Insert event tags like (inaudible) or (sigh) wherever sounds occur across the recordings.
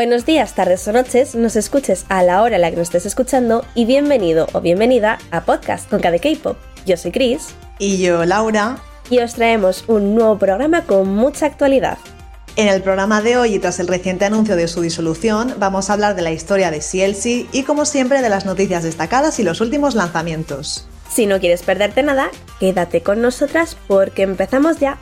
Buenos días, tardes o noches, nos escuches a la hora a la que nos estés escuchando y bienvenido o bienvenida a Podcast con de K-Pop. Yo soy Chris. Y yo, Laura. Y os traemos un nuevo programa con mucha actualidad. En el programa de hoy y tras el reciente anuncio de su disolución, vamos a hablar de la historia de CLC y como siempre de las noticias destacadas y los últimos lanzamientos. Si no quieres perderte nada, quédate con nosotras porque empezamos ya.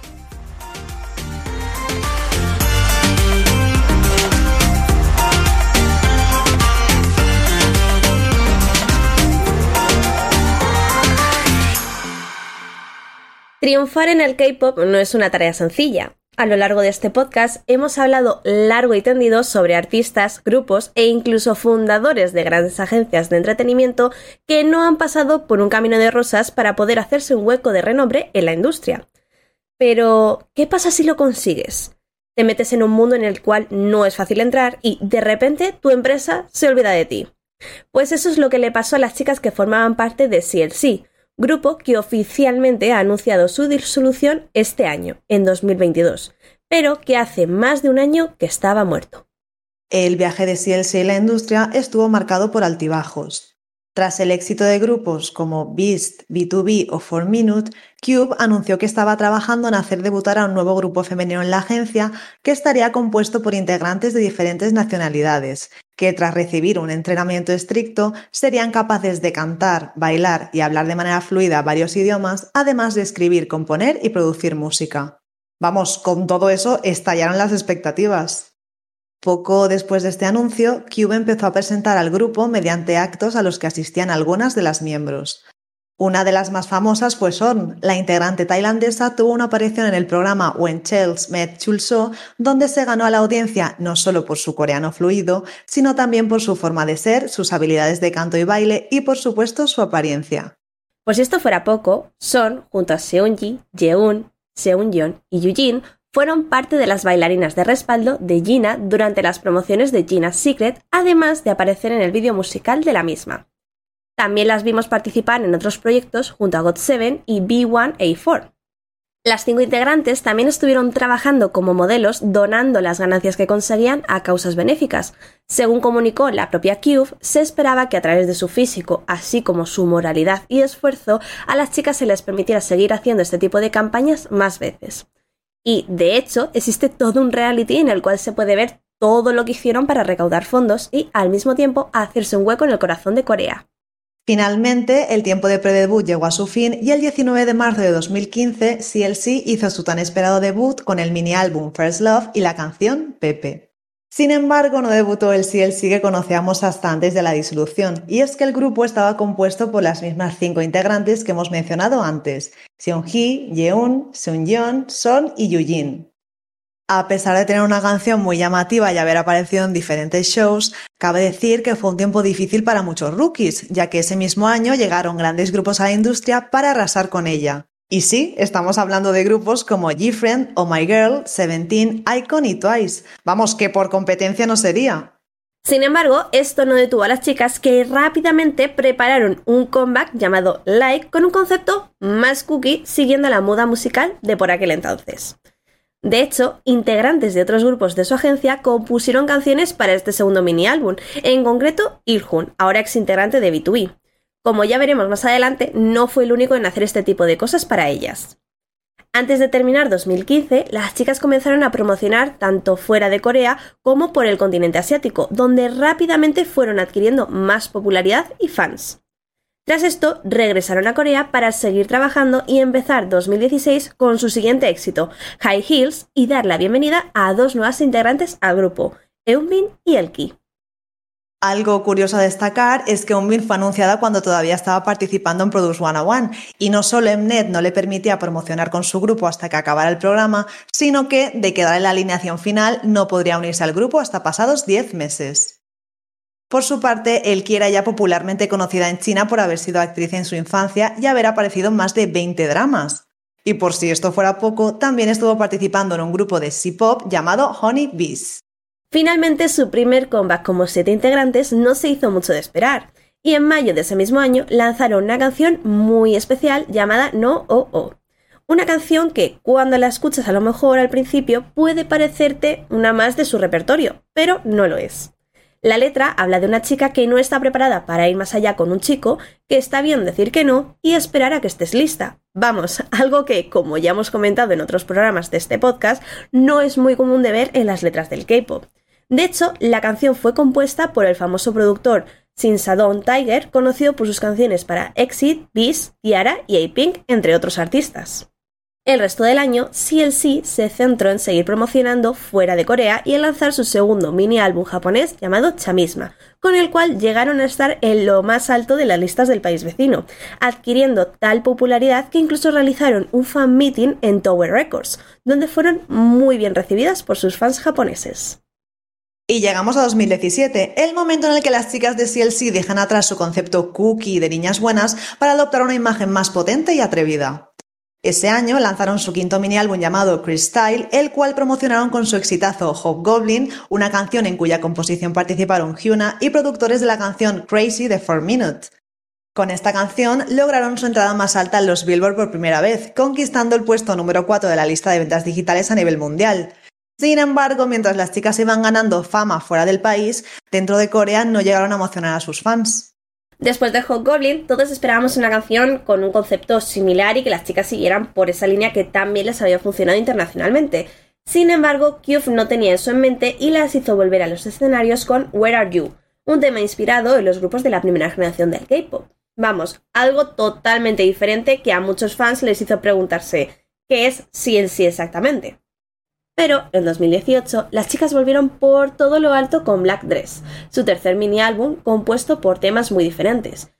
Triunfar en el K-Pop no es una tarea sencilla. A lo largo de este podcast hemos hablado largo y tendido sobre artistas, grupos e incluso fundadores de grandes agencias de entretenimiento que no han pasado por un camino de rosas para poder hacerse un hueco de renombre en la industria. Pero, ¿qué pasa si lo consigues? Te metes en un mundo en el cual no es fácil entrar y de repente tu empresa se olvida de ti. Pues eso es lo que le pasó a las chicas que formaban parte de CLC, grupo que oficialmente ha anunciado su disolución este año, en 2022, pero que hace más de un año que estaba muerto. El viaje de CLC en la industria estuvo marcado por altibajos. Tras el éxito de grupos como Beast, B2B o 4 Minute, Cube anunció que estaba trabajando en hacer debutar a un nuevo grupo femenino en la agencia que estaría compuesto por integrantes de diferentes nacionalidades, que tras recibir un entrenamiento estricto serían capaces de cantar, bailar y hablar de manera fluida varios idiomas, además de escribir, componer y producir música. Vamos, con todo eso estallaron las expectativas. Poco después de este anuncio, Cube empezó a presentar al grupo mediante actos a los que asistían algunas de las miembros. Una de las más famosas fue Sorn. La integrante tailandesa tuvo una aparición en el programa When Chels Met Chulso, donde se ganó a la audiencia no solo por su coreano fluido, sino también por su forma de ser, sus habilidades de canto y baile y, por supuesto, su apariencia. Pues si esto fuera poco, Son, junto a Seunji, Jeun, Seunyeon y Yujin, fueron parte de las bailarinas de respaldo de Gina durante las promociones de Gina's Secret, además de aparecer en el vídeo musical de la misma. También las vimos participar en otros proyectos junto a GOT7 y B1A4. Las cinco integrantes también estuvieron trabajando como modelos donando las ganancias que conseguían a causas benéficas. Según comunicó la propia Cube, se esperaba que a través de su físico, así como su moralidad y esfuerzo, a las chicas se les permitiera seguir haciendo este tipo de campañas más veces. Y, de hecho, existe todo un reality en el cual se puede ver todo lo que hicieron para recaudar fondos y, al mismo tiempo, hacerse un hueco en el corazón de Corea. Finalmente, el tiempo de predebut llegó a su fin y el 19 de marzo de 2015, CLC hizo su tan esperado debut con el mini álbum First Love y la canción Pepe. Sin embargo, no debutó el CLC que conocíamos hasta antes de la disolución, y es que el grupo estaba compuesto por las mismas cinco integrantes que hemos mencionado antes, Seonhee, Yeon, Seungyeon, Son y Yujin. A pesar de tener una canción muy llamativa y haber aparecido en diferentes shows, cabe decir que fue un tiempo difícil para muchos rookies, ya que ese mismo año llegaron grandes grupos a la industria para arrasar con ella. Y sí, estamos hablando de grupos como G-Friend, Oh My Girl, Seventeen, Icon y Twice. Vamos, que por competencia no sería. Sin embargo, esto no detuvo a las chicas que rápidamente prepararon un comeback llamado Like con un concepto más cookie siguiendo la moda musical de por aquel entonces. De hecho, integrantes de otros grupos de su agencia compusieron canciones para este segundo mini álbum, en concreto Ilhun, ahora ex integrante de B2B. Como ya veremos más adelante, no fue el único en hacer este tipo de cosas para ellas. Antes de terminar 2015, las chicas comenzaron a promocionar tanto fuera de Corea como por el continente asiático, donde rápidamente fueron adquiriendo más popularidad y fans. Tras esto, regresaron a Corea para seguir trabajando y empezar 2016 con su siguiente éxito, High Heels, y dar la bienvenida a dos nuevas integrantes al grupo, Eunbin y Elki. Algo curioso a destacar es que Eunbin fue anunciada cuando todavía estaba participando en Produce 101 y no solo Mnet no le permitía promocionar con su grupo hasta que acabara el programa, sino que, de quedar en la alineación final, no podría unirse al grupo hasta pasados 10 meses. Por su parte, Elki era ya popularmente conocida en China por haber sido actriz en su infancia y haber aparecido en más de 20 dramas. Y por si esto fuera poco, también estuvo participando en un grupo de C-pop llamado Honey Bees. Finalmente, su primer comeback como siete integrantes no se hizo mucho de esperar, y en mayo de ese mismo año lanzaron una canción muy especial llamada No Oh Oh, Una canción que cuando la escuchas a lo mejor al principio puede parecerte una más de su repertorio, pero no lo es. La letra habla de una chica que no está preparada para ir más allá con un chico, que está bien decir que no y esperar a que estés lista. Vamos, (laughs) algo que, como ya hemos comentado en otros programas de este podcast, no es muy común de ver en las letras del K-pop. De hecho, la canción fue compuesta por el famoso productor Sadon Tiger, conocido por sus canciones para Exit, Beast, Tiara y A-Pink, entre otros artistas. El resto del año, CLC se centró en seguir promocionando fuera de Corea y en lanzar su segundo mini álbum japonés llamado Chamisma, con el cual llegaron a estar en lo más alto de las listas del país vecino, adquiriendo tal popularidad que incluso realizaron un fan meeting en Tower Records, donde fueron muy bien recibidas por sus fans japoneses. Y llegamos a 2017, el momento en el que las chicas de CLC dejan atrás su concepto cookie de niñas buenas para adoptar una imagen más potente y atrevida. Ese año lanzaron su quinto mini álbum llamado Crystal, el cual promocionaron con su exitazo Hobgoblin, una canción en cuya composición participaron Hyuna y productores de la canción Crazy de 4 Minute. Con esta canción lograron su entrada más alta en los Billboard por primera vez, conquistando el puesto número 4 de la lista de ventas digitales a nivel mundial. Sin embargo, mientras las chicas iban ganando fama fuera del país, dentro de Corea no llegaron a emocionar a sus fans. Después de Hot Goblin, todos esperábamos una canción con un concepto similar y que las chicas siguieran por esa línea que tan bien les había funcionado internacionalmente. Sin embargo, Cube no tenía eso en mente y las hizo volver a los escenarios con Where Are You, un tema inspirado en los grupos de la primera generación del K-pop. Vamos, algo totalmente diferente que a muchos fans les hizo preguntarse ¿qué es CNC exactamente? Pero en 2018 las chicas volvieron por todo lo alto con Black Dress, su tercer mini álbum compuesto por temas muy diferentes.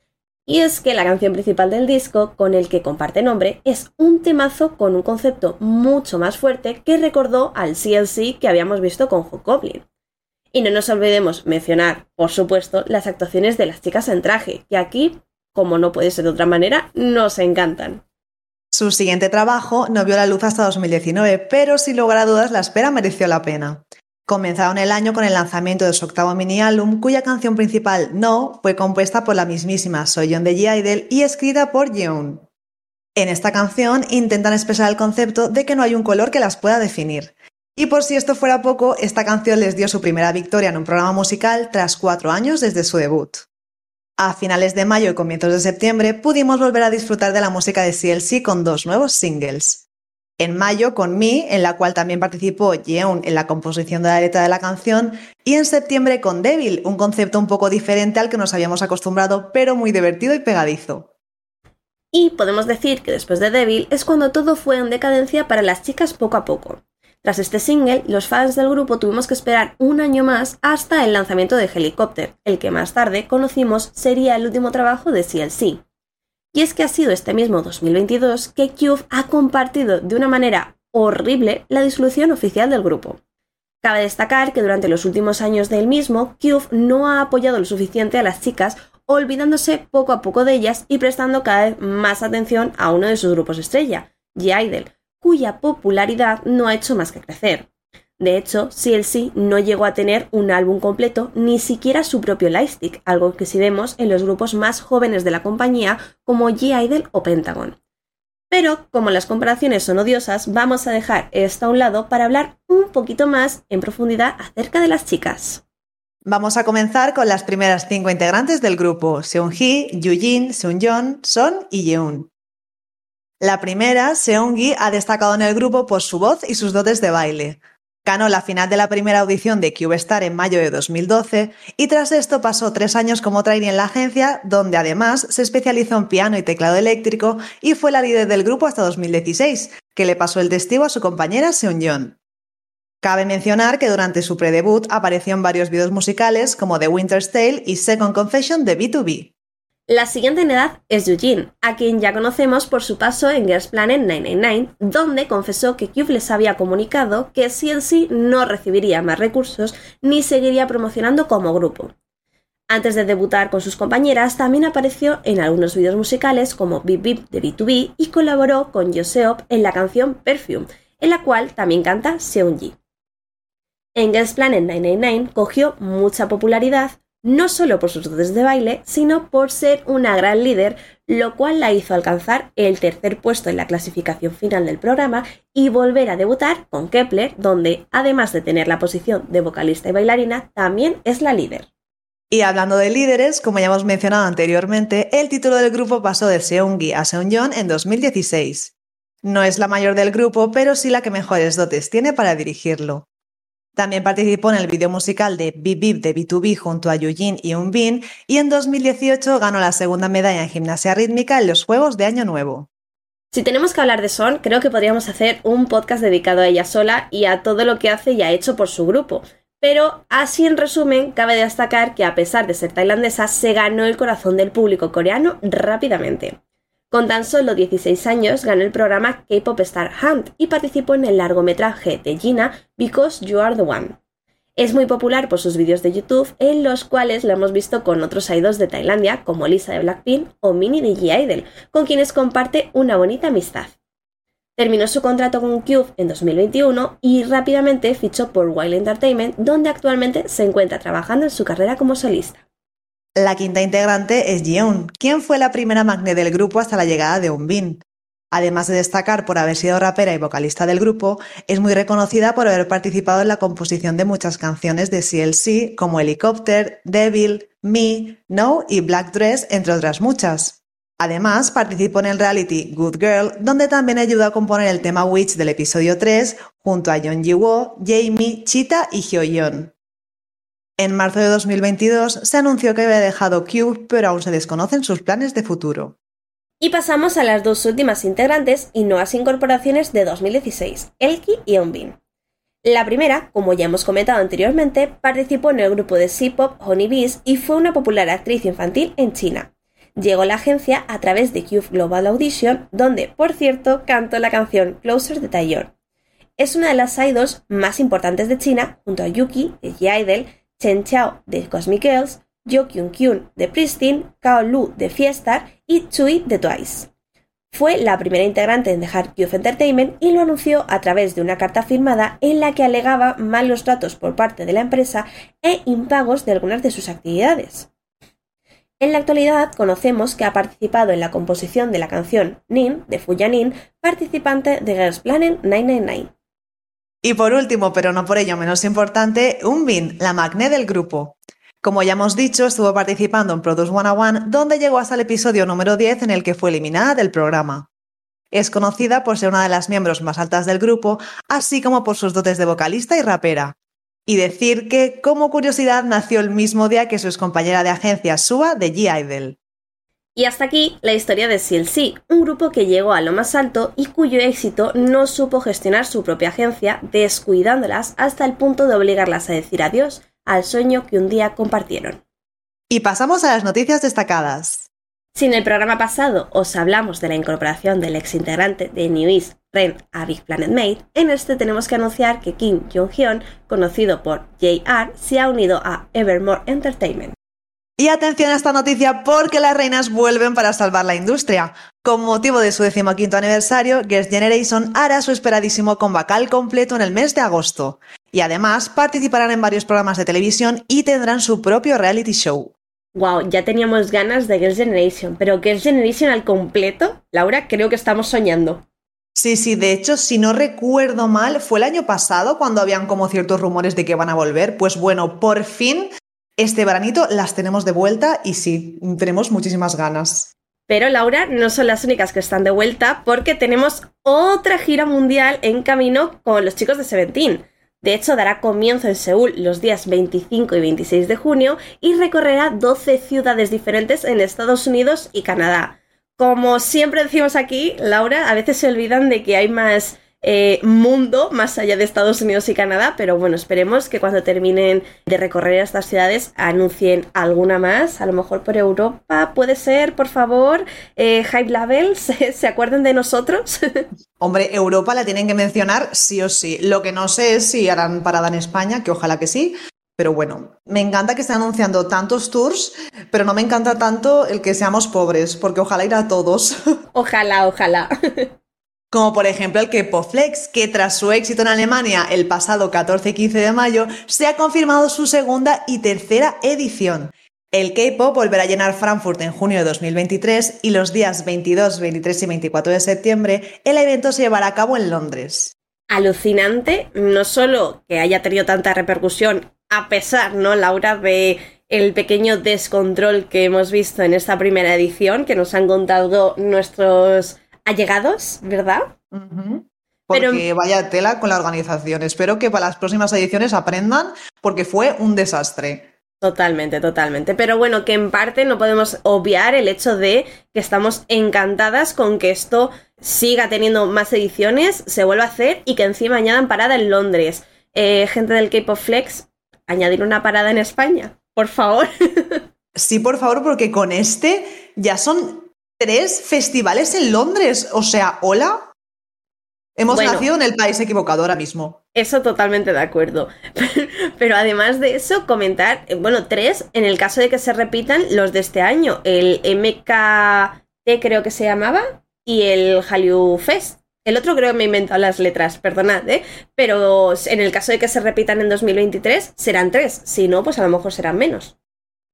Y es que la canción principal del disco, con el que comparte nombre, es un temazo con un concepto mucho más fuerte que recordó al CLC que habíamos visto con Goblin. Y no nos olvidemos mencionar, por supuesto, las actuaciones de las chicas en traje, que aquí, como no puede ser de otra manera, nos encantan. Su siguiente trabajo no vio la luz hasta 2019, pero sin lugar a dudas la espera mereció la pena. Comenzaron el año con el lanzamiento de su octavo mini álbum, cuya canción principal, No, fue compuesta por la mismísima Soyeon de G-Idol y escrita por Yeon. En esta canción intentan expresar el concepto de que no hay un color que las pueda definir. Y por si esto fuera poco, esta canción les dio su primera victoria en un programa musical tras cuatro años desde su debut. A finales de mayo y comienzos de septiembre pudimos volver a disfrutar de la música de CLC con dos nuevos singles. En mayo con Me, en la cual también participó Yeon en la composición de la letra de la canción, y en septiembre con Devil, un concepto un poco diferente al que nos habíamos acostumbrado, pero muy divertido y pegadizo. Y podemos decir que después de Devil es cuando todo fue en decadencia para las chicas poco a poco. Tras este single, los fans del grupo tuvimos que esperar un año más hasta el lanzamiento de Helicopter, el que más tarde conocimos sería el último trabajo de CLC. Y es que ha sido este mismo 2022 que Cube ha compartido de una manera horrible la disolución oficial del grupo. Cabe destacar que durante los últimos años del mismo, Cube no ha apoyado lo suficiente a las chicas, olvidándose poco a poco de ellas y prestando cada vez más atención a uno de sus grupos estrella, G-Idol, cuya popularidad no ha hecho más que crecer. De hecho, CLC no llegó a tener un álbum completo, ni siquiera su propio lightstick, algo que sí vemos en los grupos más jóvenes de la compañía como G-Idol o Pentagon. Pero, como las comparaciones son odiosas, vamos a dejar esto a un lado para hablar un poquito más en profundidad acerca de las chicas. Vamos a comenzar con las primeras cinco integrantes del grupo, Seung-hee, Yujin, Seung-yeon, Son y Yeon. La primera, Seongi, ha destacado en el grupo por su voz y sus dotes de baile. Ganó la final de la primera audición de Cube Star en mayo de 2012 y tras esto pasó tres años como trainee en la agencia, donde además se especializó en piano y teclado eléctrico y fue la líder del grupo hasta 2016, que le pasó el testigo a su compañera Seonyeon. Cabe mencionar que durante su predebut apareció en varios videos musicales como The Winter's Tale y Second Confession de B2B. La siguiente en edad es Eugene, a quien ya conocemos por su paso en Girls Planet 999, donde confesó que Cube les había comunicado que CNC no recibiría más recursos ni seguiría promocionando como grupo. Antes de debutar con sus compañeras, también apareció en algunos vídeos musicales como Bip Bip de B2B y colaboró con Joseop en la canción Perfume, en la cual también canta Seungji. En Girls Planet 999 cogió mucha popularidad no solo por sus dotes de baile, sino por ser una gran líder, lo cual la hizo alcanzar el tercer puesto en la clasificación final del programa y volver a debutar con Kepler, donde, además de tener la posición de vocalista y bailarina, también es la líder. Y hablando de líderes, como ya hemos mencionado anteriormente, el título del grupo pasó de Seunggi a Seungyeon en 2016. No es la mayor del grupo, pero sí la que mejores dotes tiene para dirigirlo. También participó en el video musical de Bip Bip de B2B junto a Yujin y Unbin y en 2018 ganó la segunda medalla en gimnasia rítmica en los Juegos de Año Nuevo. Si tenemos que hablar de Son, creo que podríamos hacer un podcast dedicado a ella sola y a todo lo que hace y ha hecho por su grupo. Pero así en resumen, cabe destacar que a pesar de ser tailandesa, se ganó el corazón del público coreano rápidamente. Con tan solo 16 años ganó el programa K-Pop Star Hunt y participó en el largometraje de Gina Because You Are the One. Es muy popular por sus vídeos de YouTube en los cuales la hemos visto con otros idols de Tailandia como Lisa de Blackpink o Mini DJ Idol, con quienes comparte una bonita amistad. Terminó su contrato con Cube en 2021 y rápidamente fichó por Wild Entertainment, donde actualmente se encuentra trabajando en su carrera como solista. La quinta integrante es Jeon, quien fue la primera magné del grupo hasta la llegada de Unbin. Además de destacar por haber sido rapera y vocalista del grupo, es muy reconocida por haber participado en la composición de muchas canciones de CLC como Helicopter, Devil, Me, No y Black Dress, entre otras muchas. Además, participó en el reality Good Girl, donde también ayudó a componer el tema Witch del episodio 3 junto a Yeon Ji-woo, Jamie, Chita y Hyo-yeon. En marzo de 2022 se anunció que había dejado Cube, pero aún se desconocen sus planes de futuro. Y pasamos a las dos últimas integrantes y nuevas incorporaciones de 2016, Elki y Eunbin. La primera, como ya hemos comentado anteriormente, participó en el grupo de C-pop Honey Bees y fue una popular actriz infantil en China. Llegó a la agencia a través de Cube Global Audition, donde, por cierto, cantó la canción Closer de Taeyeon. Es una de las idols más importantes de China, junto a Yuki de G-Idol, Chen Chao de Cosmic Girls, Jo Kyun Kyun de Pristine, Kao Lu de Fiestar y Chui de Twice. Fue la primera integrante en dejar Youth Entertainment y lo anunció a través de una carta firmada en la que alegaba malos tratos por parte de la empresa e impagos de algunas de sus actividades. En la actualidad conocemos que ha participado en la composición de la canción Nin de Fuyanin, participante de Girls Planet 999. Y por último, pero no por ello menos importante, Unbin, la magné del grupo. Como ya hemos dicho, estuvo participando en Produce 101, donde llegó hasta el episodio número 10 en el que fue eliminada del programa. Es conocida por ser una de las miembros más altas del grupo, así como por sus dotes de vocalista y rapera. Y decir que, como curiosidad, nació el mismo día que su compañera de agencia Sua de G-Idol. Y hasta aquí la historia de CLC, un grupo que llegó a lo más alto y cuyo éxito no supo gestionar su propia agencia, descuidándolas hasta el punto de obligarlas a decir adiós al sueño que un día compartieron. Y pasamos a las noticias destacadas. Si en el programa pasado os hablamos de la incorporación del ex integrante de New East, Ren, a Big Planet Mate, en este tenemos que anunciar que Kim Jong-hyun, conocido por JR, se ha unido a Evermore Entertainment. Y atención a esta noticia porque las reinas vuelven para salvar la industria. Con motivo de su decimoquinto aniversario, Girls' Generation hará su esperadísimo comeback completo en el mes de agosto. Y además participarán en varios programas de televisión y tendrán su propio reality show. Wow, ya teníamos ganas de Girls' Generation, pero Girls' Generation al completo, Laura, creo que estamos soñando. Sí, sí, de hecho, si no recuerdo mal, fue el año pasado cuando habían como ciertos rumores de que van a volver. Pues bueno, por fin este veranito las tenemos de vuelta y sí, tenemos muchísimas ganas. Pero Laura, no son las únicas que están de vuelta porque tenemos otra gira mundial en camino con los chicos de Seventeen. De hecho, dará comienzo en Seúl los días 25 y 26 de junio y recorrerá 12 ciudades diferentes en Estados Unidos y Canadá. Como siempre decimos aquí, Laura, a veces se olvidan de que hay más eh, mundo más allá de Estados Unidos y Canadá, pero bueno, esperemos que cuando terminen de recorrer estas ciudades anuncien alguna más, a lo mejor por Europa, puede ser, por favor, eh, Hype Label, (laughs) ¿se, ¿se acuerdan de nosotros? (laughs) Hombre, Europa la tienen que mencionar sí o sí. Lo que no sé es si harán parada en España, que ojalá que sí, pero bueno, me encanta que estén anunciando tantos tours, pero no me encanta tanto el que seamos pobres, porque ojalá ir a todos. (laughs) Ojalá, ojalá. Como por ejemplo el K-Pop Flex, que tras su éxito en Alemania el pasado 14 y 15 de mayo, se ha confirmado su segunda y tercera edición. El K-Pop volverá a llenar Frankfurt en junio de 2023 y los días 22, 23 y 24 de septiembre el evento se llevará a cabo en Londres. Alucinante, no solo que haya tenido tanta repercusión, a pesar, ¿no, Laura, de el pequeño descontrol que hemos visto en esta primera edición, que nos han contado nuestros allegados, ¿verdad? Porque vaya tela con la organización. Espero que para las próximas ediciones aprendan, porque fue un desastre. Totalmente, totalmente. Pero bueno, que en parte no podemos obviar el hecho de que estamos encantadas con que esto siga teniendo más ediciones, se vuelva a hacer y que encima añadan parada en Londres. Eh, gente del Cape of Flex, añadir una parada en España, por favor. (laughs) sí, por favor, porque con este ya son tres festivales en Londres. O sea, hola. Hemos nacido en el país equivocado ahora mismo. Eso totalmente de acuerdo. (laughs) Pero además de eso, comentar, eh, bueno, tres, en el caso de que se repitan los de este año, el MKT creo que se llamaba y el Hallyu Fest. El otro creo que me he inventado las letras, perdonad, ¿eh? Pero en el caso de que se repitan en 2023, serán tres. Si no, pues a lo mejor serán menos.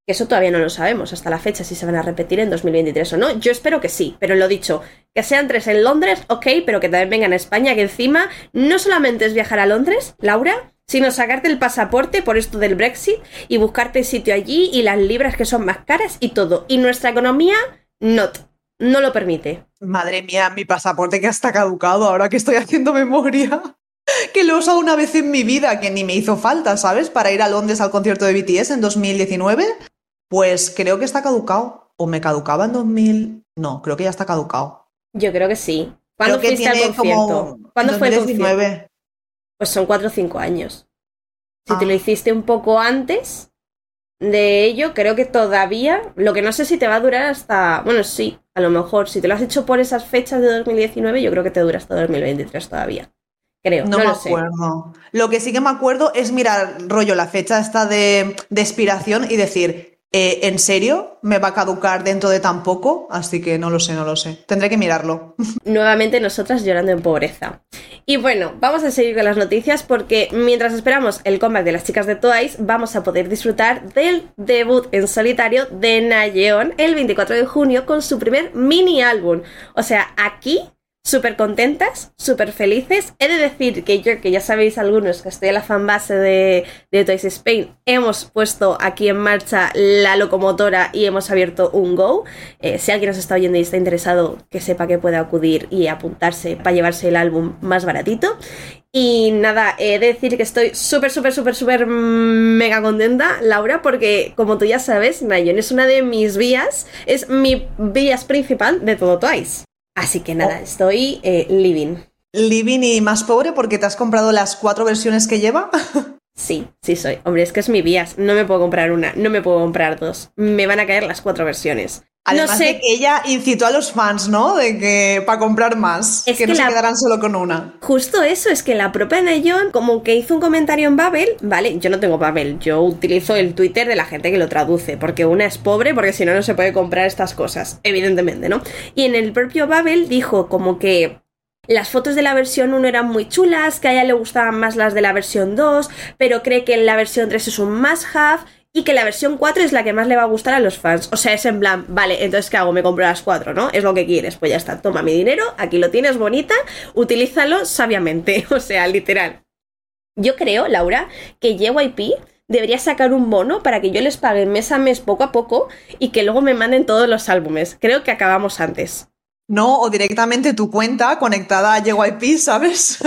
Eso todavía no lo sabemos hasta la fecha si se van a repetir en 2023 o no. Yo espero que sí, pero lo dicho, que sean tres en Londres, ok, pero que también vengan a España, que encima no solamente es viajar a Londres, Laura, sino sacarte el pasaporte por esto del Brexit y buscarte sitio allí y las libras que son más caras y todo. Y nuestra economía, not, no lo permite. Madre mía, mi pasaporte que está caducado ahora que estoy haciendo memoria (laughs) que lo he usado una vez en mi vida, que ni me hizo falta, ¿sabes? Para ir a Londres al concierto de BTS en 2019. Pues creo que está caducado. ¿O me caducaba en 2000? No, creo que ya está caducado. Yo creo que sí. ¿Cuándo fuiste al concierto? ¿Cuándo fue el concierto? Pues son 4 o 5 años. Si te lo ah. hiciste un poco antes de ello, creo que todavía, lo que no sé si te va a durar hasta, bueno, sí, a lo mejor, si te lo has hecho por esas fechas de 2019, yo creo que te dura hasta 2023 todavía. Creo, no, me acuerdo. Lo que sí que me acuerdo es mirar rollo la fecha esta de, de expiración y decir, eh, ¿En serio? ¿Me va a caducar dentro de tan poco? Así que no lo sé, no lo sé. Tendré que mirarlo. (laughs) Nuevamente nosotras llorando en pobreza. Y bueno, vamos a seguir con las noticias porque mientras esperamos el comeback de las chicas de Twice, vamos a poder disfrutar del debut en solitario de Nayeon el 24 de junio con su primer mini álbum. O sea, aquí súper contentas, súper felices. He de decir que yo, que ya sabéis algunos que estoy en la fanbase de, de Toys Spain, hemos puesto aquí en marcha la locomotora y hemos abierto un Go. Eh, si alguien nos está oyendo y está interesado, que sepa que puede acudir y apuntarse para llevarse el álbum más baratito. Y nada, he de decir que estoy súper, súper, súper, súper mega contenta, Laura, porque como tú ya sabes, Nayon es una de mis vías, es mi vías principal de todo Twice. Así que nada, oh. estoy eh, living. Living y más pobre porque te has comprado las cuatro versiones que lleva. (laughs) Sí, sí soy. Hombre, es que es mi vías. No me puedo comprar una, no me puedo comprar dos. Me van a caer las cuatro versiones. Además no sé... de que ella incitó a los fans, ¿no? De que para comprar más, es que, no se quedarán solo con una. Justo eso, es que la propia Neyon como que hizo un comentario en Babel, ¿vale? Yo no tengo Babel, yo utilizo el Twitter de la gente que lo traduce, porque una es pobre, porque si no, no se puede comprar estas cosas, evidentemente, ¿no? Y en el propio Babel dijo como que las fotos de la versión 1 eran muy chulas, que a ella le gustaban más las de la versión 2, pero cree que la versión 3 es un must-have y que la versión 4 es la que más le va a gustar a los fans. O sea, es en plan, vale, entonces ¿qué hago? Me compro las 4, ¿no? Es lo que quieres. Pues ya está, toma mi dinero, aquí lo tienes bonita, utilízalo sabiamente. (laughs) O sea, literal. Yo creo, Laura, que JYP debería sacar un bono para que yo les pague mes a mes poco a poco y que luego me manden todos los álbumes. Creo que acabamos antes. No, o directamente tu cuenta conectada a JYP, ¿sabes?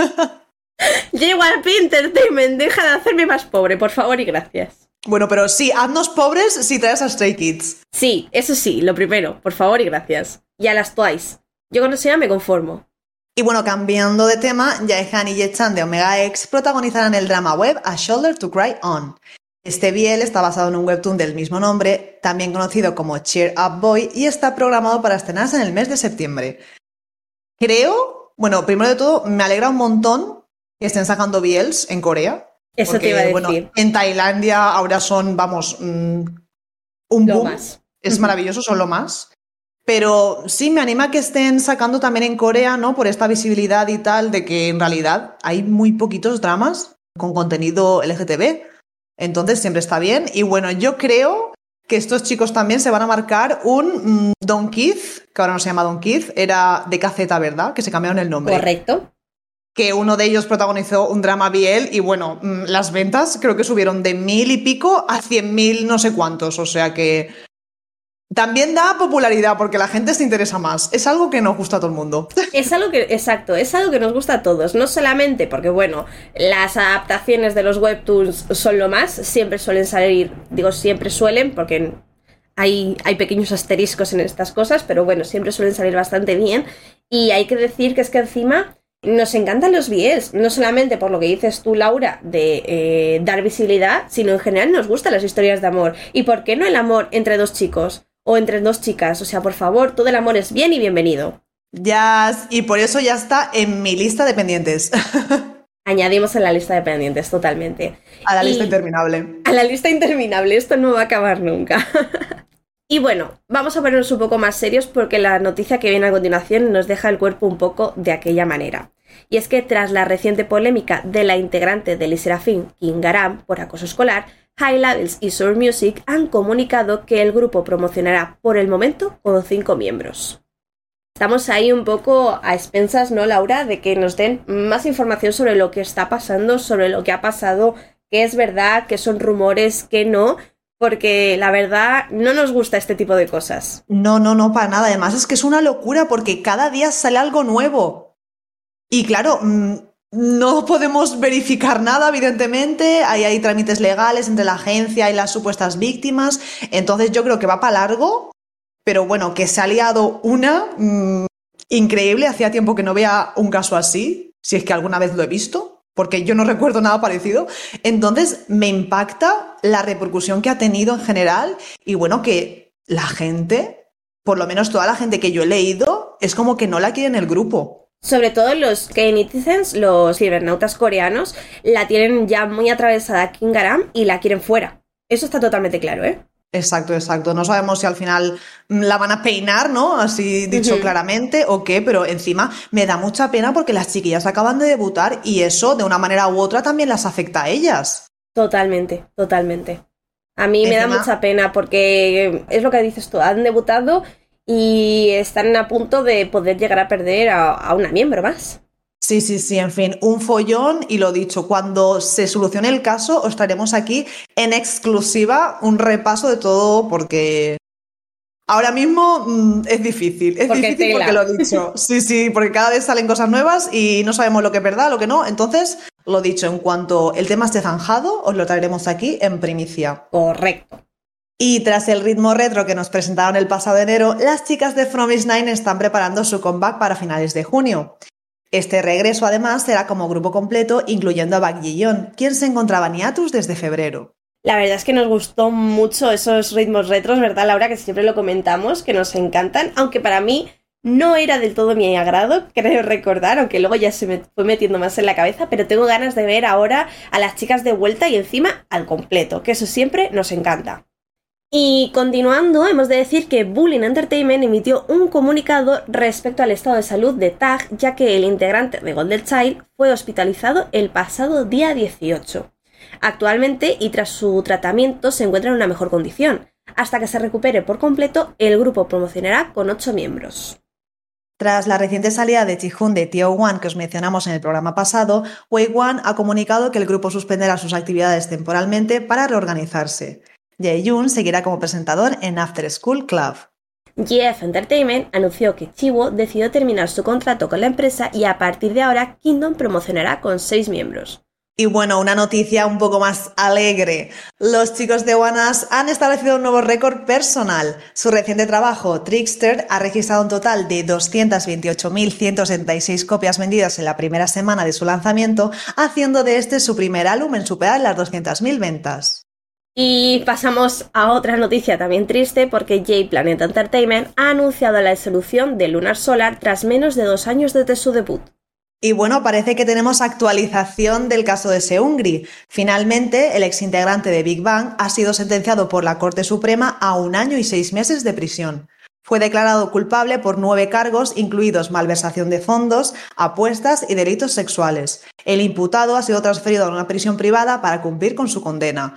(laughs) JYP Entertainment, deja de hacerme más pobre, por favor y gracias. Bueno, pero sí, haznos pobres si traes a Stray Kids. Sí, eso sí, lo primero, por favor y gracias. Y a las Twice. Yo con eso ya me conformo. Y bueno, cambiando de tema, Jaehan y Yechan de Omega X protagonizarán el drama web A Shoulder to Cry On. Este biel está basado en un webtoon del mismo nombre, también conocido como Cheer Up Boy, y está programado para estrenarse en el mes de septiembre. Creo, bueno, primero de todo, me alegra un montón que estén sacando biels en Corea, eso te iba a decir. en Tailandia ahora son, vamos, mm, un boom. Es maravilloso, son lo más. Pero sí me anima que estén sacando también en Corea, ¿no? Por esta visibilidad y tal, de que en realidad hay muy poquitos dramas con contenido LGTB. Entonces siempre está bien. Y bueno, yo creo que estos chicos también se van a marcar un mm, Don Keith, que ahora no se llama Don Keith, era de Caceta, ¿verdad? Que se cambiaron el nombre. Correcto. Que uno de ellos protagonizó un drama biel y bueno, mm, las ventas creo que subieron de mil y pico a cien mil no sé cuántos. O sea que también da popularidad porque la gente se interesa más. Es algo que nos gusta a todo el mundo. (laughs) Es algo que, exacto, es algo que nos gusta a todos. No solamente porque, bueno, las adaptaciones de los webtoons son lo más, siempre suelen salir, digo siempre suelen, porque hay, hay pequeños asteriscos en estas cosas, pero bueno, siempre suelen salir bastante bien. Y hay que decir que es que encima nos encantan los BLs, no solamente por lo que dices tú, Laura, de eh, dar visibilidad, sino en general nos gustan las historias de amor. ¿Y por qué no el amor entre dos chicos? o entre dos chicas. O sea, por favor, todo el amor es bien y bienvenido. Ya, y por eso ya está en mi lista de pendientes. (laughs) Añadimos en la lista de pendientes, totalmente. A la lista interminable. A la lista interminable, esto no va a acabar nunca. (laughs) y bueno, vamos a ponernos un poco más serios porque la noticia que viene a continuación nos deja el cuerpo un poco de aquella manera. Y es que tras la reciente polémica de la integrante de Serafín, Kim Garam, por acoso escolar, High Levels y Soul Music han comunicado que el grupo promocionará por el momento con cinco miembros. Estamos ahí un poco a expensas, ¿no, Laura? De que nos den más información sobre lo que está pasando, sobre lo que ha pasado, qué es verdad, qué son rumores, qué no, porque la verdad no nos gusta este tipo de cosas. No, no, no, para nada. Además es que es una locura porque cada día sale algo nuevo. Y claro, mm, no podemos verificar nada, evidentemente. Ahí hay trámites legales entre la agencia y las supuestas víctimas. Entonces yo creo que va para largo. Pero bueno, que se ha liado una mm, increíble. Hacía tiempo que no vea un caso así, si es que alguna vez lo he visto, porque yo no recuerdo nada parecido. Entonces me impacta la repercusión que ha tenido en general y bueno, que la gente, por lo menos toda la gente que yo he leído, es como que no la quiere en el grupo. Sobre todo los K-Netizens, los cibernautas coreanos, la tienen ya muy atravesada Kingaram y la quieren fuera. Eso está totalmente claro, ¿eh? Exacto, exacto. No sabemos si al final la van a peinar, ¿no? Así dicho claramente, o qué, pero encima me da mucha pena porque las chiquillas acaban de debutar y eso de una manera u otra también las afecta a ellas. Totalmente, totalmente. A mí me da mucha pena porque es lo que dices tú, han debutado y están a punto de poder llegar a perder a, una miembro más. Sí, sí, sí, en fin, un follón y lo dicho, cuando se solucione el caso os traeremos aquí en exclusiva un repaso de todo porque ahora mismo mm, es difícil, es difícil porque lo he dicho. (laughs) Sí, sí, porque cada vez salen cosas nuevas y no sabemos lo que es verdad, lo que no, entonces lo dicho, en cuanto el tema esté zanjado os lo traeremos aquí en primicia. Correcto. Y tras el ritmo retro que nos presentaron el pasado enero, las chicas de From Nine están preparando su comeback para finales de junio. Este regreso además será como grupo completo, incluyendo a Yeon, quien se encontraba en hiatus desde febrero. La verdad es que nos gustó mucho esos ritmos retros, ¿verdad, Laura? Que siempre lo comentamos, que nos encantan, aunque para mí no era del todo mi agrado, creo recordar, aunque luego ya se me fue metiendo más en la cabeza, pero tengo ganas de ver ahora a las chicas de vuelta y encima al completo, que eso siempre nos encanta. Y continuando, hemos de decir que Bullying Entertainment emitió un comunicado respecto al estado de salud de Tag, ya que el integrante de Golden Child fue hospitalizado el pasado día 18. Actualmente, y tras su tratamiento, se encuentra en una mejor condición. Hasta que se recupere por completo, el grupo promocionará con 8 miembros. Tras la reciente salida de Chihun de Tio One que os mencionamos en el programa pasado, Wei One ha comunicado que el grupo suspenderá sus actividades temporalmente para reorganizarse. Jae-yoon seguirá como presentador en After School Club. GF Entertainment anunció que Chiwo decidió terminar su contrato con la empresa y a partir de ahora Kingdom promocionará con seis miembros. Y bueno, una noticia un poco más alegre. Los chicos de Wanas han establecido un nuevo récord personal. Su reciente trabajo, Trickster, ha registrado un total de 228.166 copias vendidas en la primera semana de su lanzamiento, haciendo de este su primer álbum en superar las 200.000 ventas. Y pasamos a otra noticia también triste porque J-Planet Entertainment ha anunciado la disolución de Lunar Solar tras menos de dos años desde su debut. Y bueno, parece que tenemos actualización del caso de Seungri. Finalmente, el exintegrante de Big Bang ha sido sentenciado por la Corte Suprema a un año y seis meses de prisión. fue declarado culpable por nueve cargos, incluidos malversación de fondos, apuestas y delitos sexuales. El imputado ha sido transferido a una prisión privada para cumplir con su condena.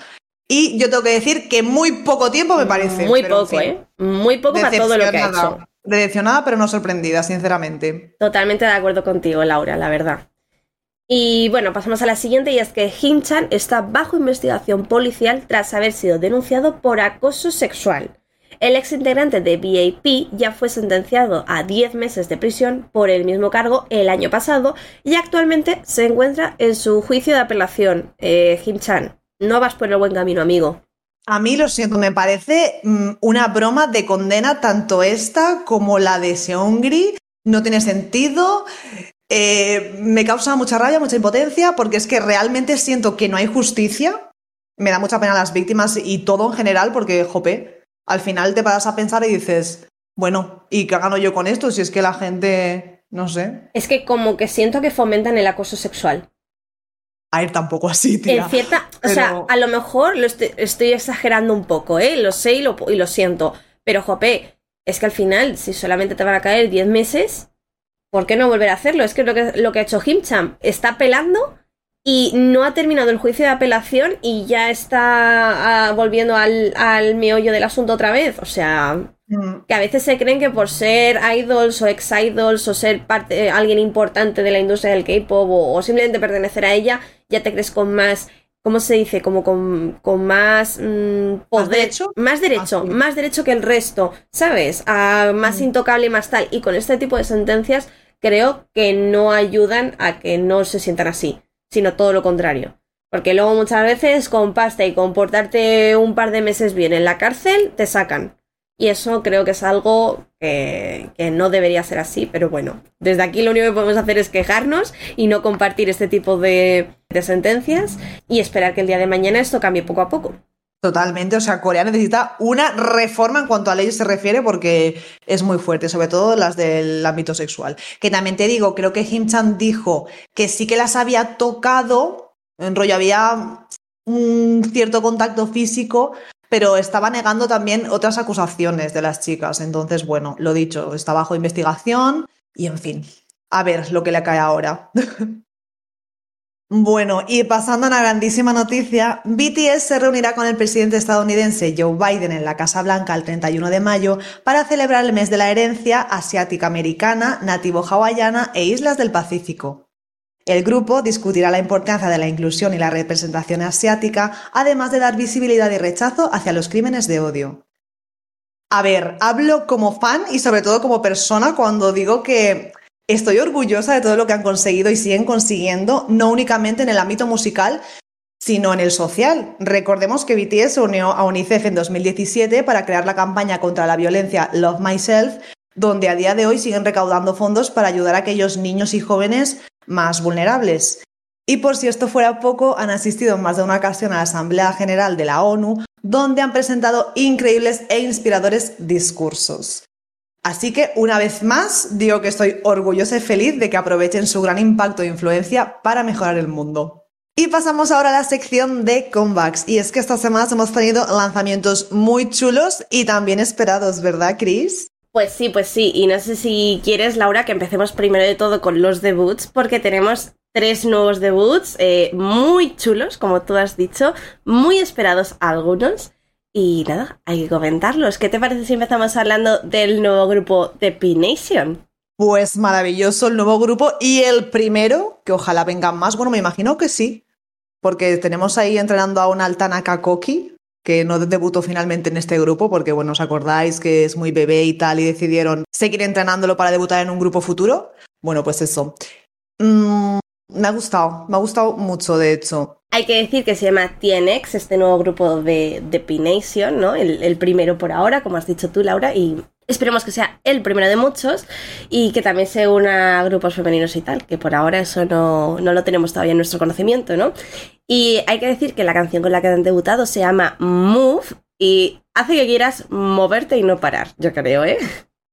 Y yo tengo que decir que muy poco tiempo me parece. Muy poco, ¿eh? Muy poco para todo lo que ha hecho. Decepcionada, pero no sorprendida, sinceramente. Totalmente de acuerdo contigo, Laura, la verdad. Y bueno, pasamos a la siguiente y es que Hinchan está bajo investigación policial tras haber sido denunciado por acoso sexual. El ex integrante de BAP ya fue sentenciado a 10 meses de prisión por el mismo cargo el año pasado y actualmente se encuentra en su juicio de apelación. Eh, Chan, no vas por el buen camino, amigo. A mí lo siento, me parece mm, una broma de condena tanto esta como la de Seongri. No tiene sentido. Eh, me causa mucha rabia, mucha impotencia, porque es que realmente siento que no hay justicia. Me da mucha pena las víctimas y todo en general, porque, jope, al final te paras a pensar y dices, bueno, ¿y qué gano yo con esto? Si es que la gente, no sé. Es que como que siento que fomentan el acoso sexual. A ir tampoco así, tía. En cierta, o sea, a lo mejor lo estoy, exagerando un poco, ¿eh? Lo sé y lo, y lo siento. Pero, jope, es que al final, si solamente te van a caer 10 meses, ¿por qué no volver a hacerlo? Es que lo que, lo que ha hecho Himcham está pelando y no ha terminado el juicio de apelación y ya está ah, volviendo al, al, meollo del asunto otra vez. O sea, mm. que a veces se creen que por ser idols o ex-idols o ser parte, eh, alguien importante de la industria del K-pop o, simplemente pertenecer a ella, ya te crees con más. ¿Cómo se dice? Como con, con más mm, poder. ¿Más derecho? Más derecho, ah, más derecho que el resto, ¿sabes? A más mm. intocable y más tal. Y con este tipo de sentencias creo que no ayudan a que no se sientan así sino todo lo contrario. Porque luego muchas veces con pasta y comportarte un par de meses bien en la cárcel, te sacan. Y eso creo que es algo que, no debería ser así, pero bueno, desde aquí lo único que podemos hacer es quejarnos y no compartir este tipo de, de sentencias y esperar que el día de mañana esto cambie poco a poco. Totalmente, o sea, Corea necesita una reforma en cuanto a leyes se refiere porque es muy fuerte, sobre todo las del ámbito sexual. Que también te digo, creo que Him Chan dijo que sí que las había tocado, en rollo había un cierto contacto físico, pero estaba negando también otras acusaciones de las chicas. Entonces, bueno, lo dicho, está bajo investigación y en fin, a ver lo que le cae ahora. (laughs) Bueno, y pasando a una grandísima noticia, BTS se reunirá con el presidente estadounidense Joe Biden en la Casa Blanca el 31 de mayo para celebrar el mes de la herencia asiática americana, nativo hawaiana e islas del Pacífico. El grupo discutirá la importancia de la inclusión y la representación asiática, además de dar visibilidad y rechazo hacia los crímenes de odio. A ver, hablo como fan y sobre todo como persona cuando digo que Estoy orgullosa de todo lo que han conseguido y siguen consiguiendo, no únicamente en el ámbito musical, sino en el social. Recordemos que BTS se unió a UNICEF en 2017 para crear la campaña contra la violencia Love Myself, donde a día de hoy siguen recaudando fondos para ayudar a aquellos niños y jóvenes más vulnerables. Y por si esto fuera poco, han asistido en más de una ocasión a la Asamblea General de la ONU, donde han presentado increíbles e inspiradores discursos. Así que, una vez más, digo que estoy orgullosa y feliz de que aprovechen su gran impacto e influencia para mejorar el mundo. Y pasamos ahora a la sección de comebacks. Y es que estas semanas hemos tenido lanzamientos muy chulos y también esperados, ¿verdad, Chris? Pues sí, pues sí. Y no sé si quieres, Laura, que empecemos primero de todo con los debuts, porque tenemos tres nuevos debuts eh, muy chulos, como tú has dicho, muy esperados algunos. Y nada, hay que comentarlos. ¿Qué te parece si empezamos hablando del nuevo grupo de P-Nation? Pues maravilloso el nuevo grupo y el primero, que ojalá vengan más. Bueno, me imagino que sí, porque tenemos ahí entrenando a un Altana Kakoki, que no debutó finalmente en este grupo, porque bueno, os acordáis que es muy bebé y tal, y decidieron seguir entrenándolo para debutar en un grupo futuro. Bueno, pues eso. Mm, me ha gustado, me ha gustado mucho, de hecho. Hay que decir que se llama TNX, este nuevo grupo de, de P-Nation, ¿no? El, primero por ahora, como has dicho tú, Laura, y esperemos que sea el primero de muchos y que también se una a grupos femeninos y tal, que por ahora eso no, no lo tenemos todavía en nuestro conocimiento, ¿no? Y hay que decir que la canción con la que han debutado se llama Move y hace que quieras moverte y no parar, yo creo, ¿eh?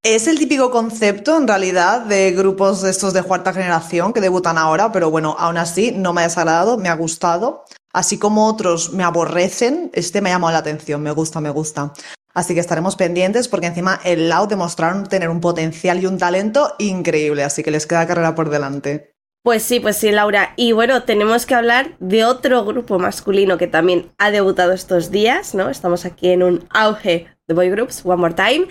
Es el típico concepto, en realidad, de grupos de estos de cuarta generación que debutan ahora, pero bueno, aún así no me ha desagradado, me ha gustado. Así como otros me aborrecen, este me ha llamado la atención, me gusta, me gusta. Así que estaremos pendientes porque encima el Loud demostraron tener un potencial y un talento increíble, así que les queda carrera por delante. Pues sí, pues sí, Laura. Y bueno, tenemos que hablar de otro grupo masculino que también ha debutado estos días, ¿no? Estamos aquí en un auge de boy groups, One More Time.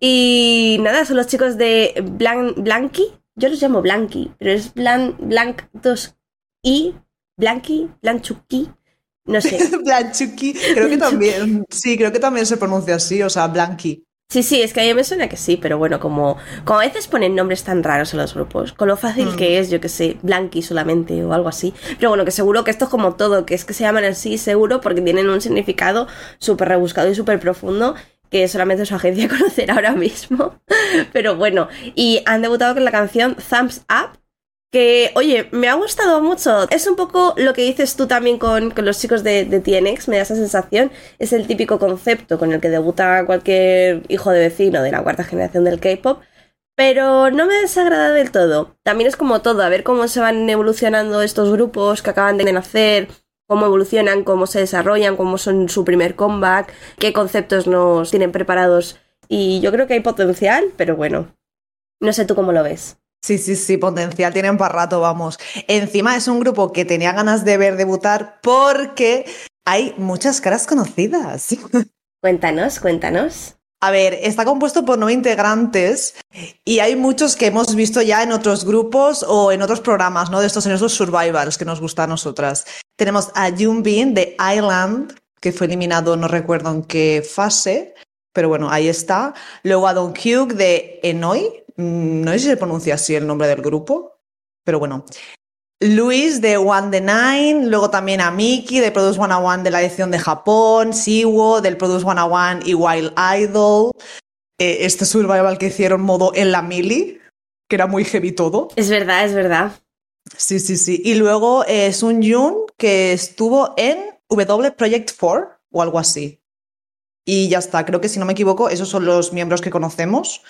Y nada, son los chicos de Blanky. Yo los llamo Blanky, pero es Blank, Blank 2i, Blanky, Blanchuki. No sé. (laughs) Blanchuki, creo que también, sí, creo que también se pronuncia así, o sea, Blanky. Sí, sí, es que a mí me suena que sí, pero bueno, como, como a veces ponen nombres tan raros en los grupos, con lo fácil mm. que es, yo que sé, Blanky solamente o algo así. Pero bueno, que seguro que esto es como todo, que es que se llaman así seguro porque tienen un significado súper rebuscado y súper profundo que solamente su agencia conocerá ahora mismo. (laughs) Pero bueno, y han debutado con la canción Thumbs Up, que, oye, me ha gustado mucho. Es un poco lo que dices tú también con, los chicos de, de, TNX, me da esa sensación. Es el típico concepto con el que debuta cualquier hijo de vecino de la cuarta generación del K-pop. Pero no me desagrada del todo. También es como todo, a ver cómo se van evolucionando estos grupos que acaban de nacer, cómo evolucionan, cómo se desarrollan, cómo son su primer comeback, qué conceptos nos tienen preparados. Y yo creo que hay potencial, pero bueno, no sé tú cómo lo ves. Sí, sí, sí, potencial tienen para rato, vamos. Encima es un grupo que tenía ganas de ver debutar porque hay muchas caras conocidas. (laughs) Cuéntanos, cuéntanos. A ver, está compuesto por nueve integrantes y hay muchos que hemos visto ya en otros grupos o en otros programas, ¿no? De estos en estos survivals que nos gusta a nosotras. Tenemos a Bin de Island, que fue eliminado, no recuerdo en qué fase, pero bueno, ahí está. Luego a Don Hugh de Enoi, no sé si se pronuncia así el nombre del grupo, pero bueno. Luis de One the Nine, luego también a Miki de Produce One de la edición de Japón, Siwo del Produce One y Wild Idol. Eh, este survival que hicieron modo en la mili, que era muy heavy todo. Es verdad, es verdad. Sí, sí, sí. Y luego es eh, un Jun que estuvo en W Project 4 o algo así. Y ya está, creo que si no me equivoco, esos son los miembros que conocemos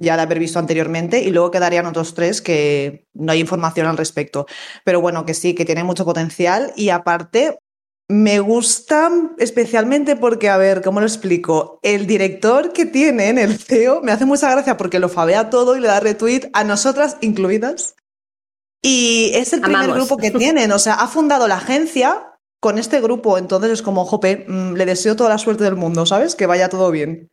ya de haber visto anteriormente, y luego quedarían otros tres que no hay información al respecto. Pero bueno, que sí, que tiene mucho potencial y aparte me gustan especialmente porque, a ver, ¿cómo lo explico? El director que tienen, el CEO, me hace mucha gracia porque lo fabea todo y le da retweet a nosotras incluidas. Y es el primer grupo que (laughs) tienen, o sea, ha fundado la agencia con este grupo, entonces es como, jope, mm, le deseo toda la suerte del mundo, ¿sabes? Que vaya todo bien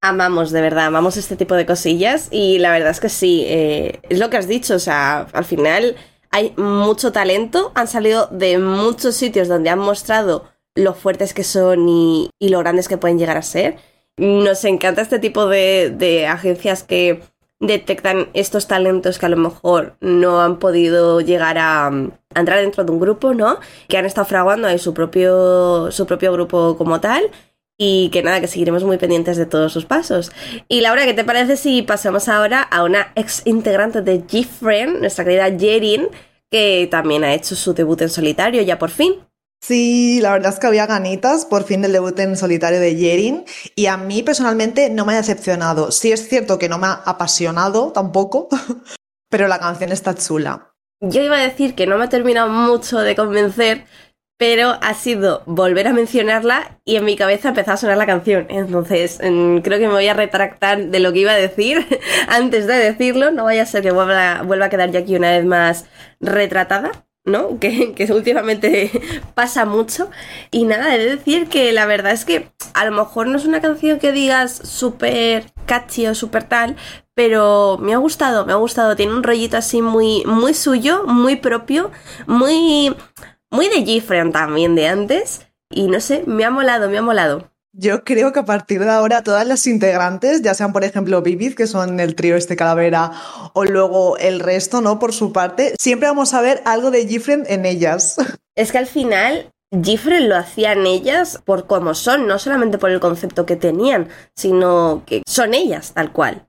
amamos, de verdad, amamos este tipo de cosillas y la verdad es que sí, eh, es lo que has dicho, o sea, al final hay mucho talento, han salido de muchos sitios donde han mostrado lo fuertes que son y, lo grandes que pueden llegar a ser. Nos encanta este tipo de, agencias que detectan estos talentos que a lo mejor no han podido llegar a, entrar dentro de un grupo, ¿no? Que han estado fraguando ahí su propio, su propio grupo como tal y que nada, que seguiremos muy pendientes de todos sus pasos. Y Laura, ¿qué te parece si pasamos ahora a una ex integrante de G-Friend, nuestra querida Jerin, que también ha hecho su debut en solitario ya por fin? Sí, la verdad es que había ganitas por fin del debut en solitario de Jerin y a mí personalmente no me ha decepcionado. Sí es cierto que no me ha apasionado tampoco, (laughs) pero la canción está chula. Yo iba a decir que no me ha terminado mucho de convencer, pero ha sido volver a mencionarla y en mi cabeza empezó a sonar la canción. Entonces, mm, creo que me voy a retractar de lo que iba a decir (laughs) antes de decirlo. No vaya a ser que vuelva, vuelva a quedar yo aquí una vez más retratada. ¿no? (laughs) Que, últimamente (laughs) pasa mucho. Y nada, he de decir que la verdad es que a lo mejor no es una canción que digas súper catchy o súper tal, pero me ha gustado, me ha gustado. Tiene un rollito así muy, muy suyo, muy propio, muy muy de Gifren también de antes. Y no sé, me ha molado, me ha molado. Yo creo que a partir de ahora todas las integrantes, ya sean por ejemplo Vivid, que son el trío este calavera, o luego el resto, ¿no? Por su parte, siempre vamos a ver algo de Gifren en ellas. (laughs) Es que al final Gifren lo hacían ellas por cómo son, no solamente por el concepto que tenían, sino que son ellas tal cual.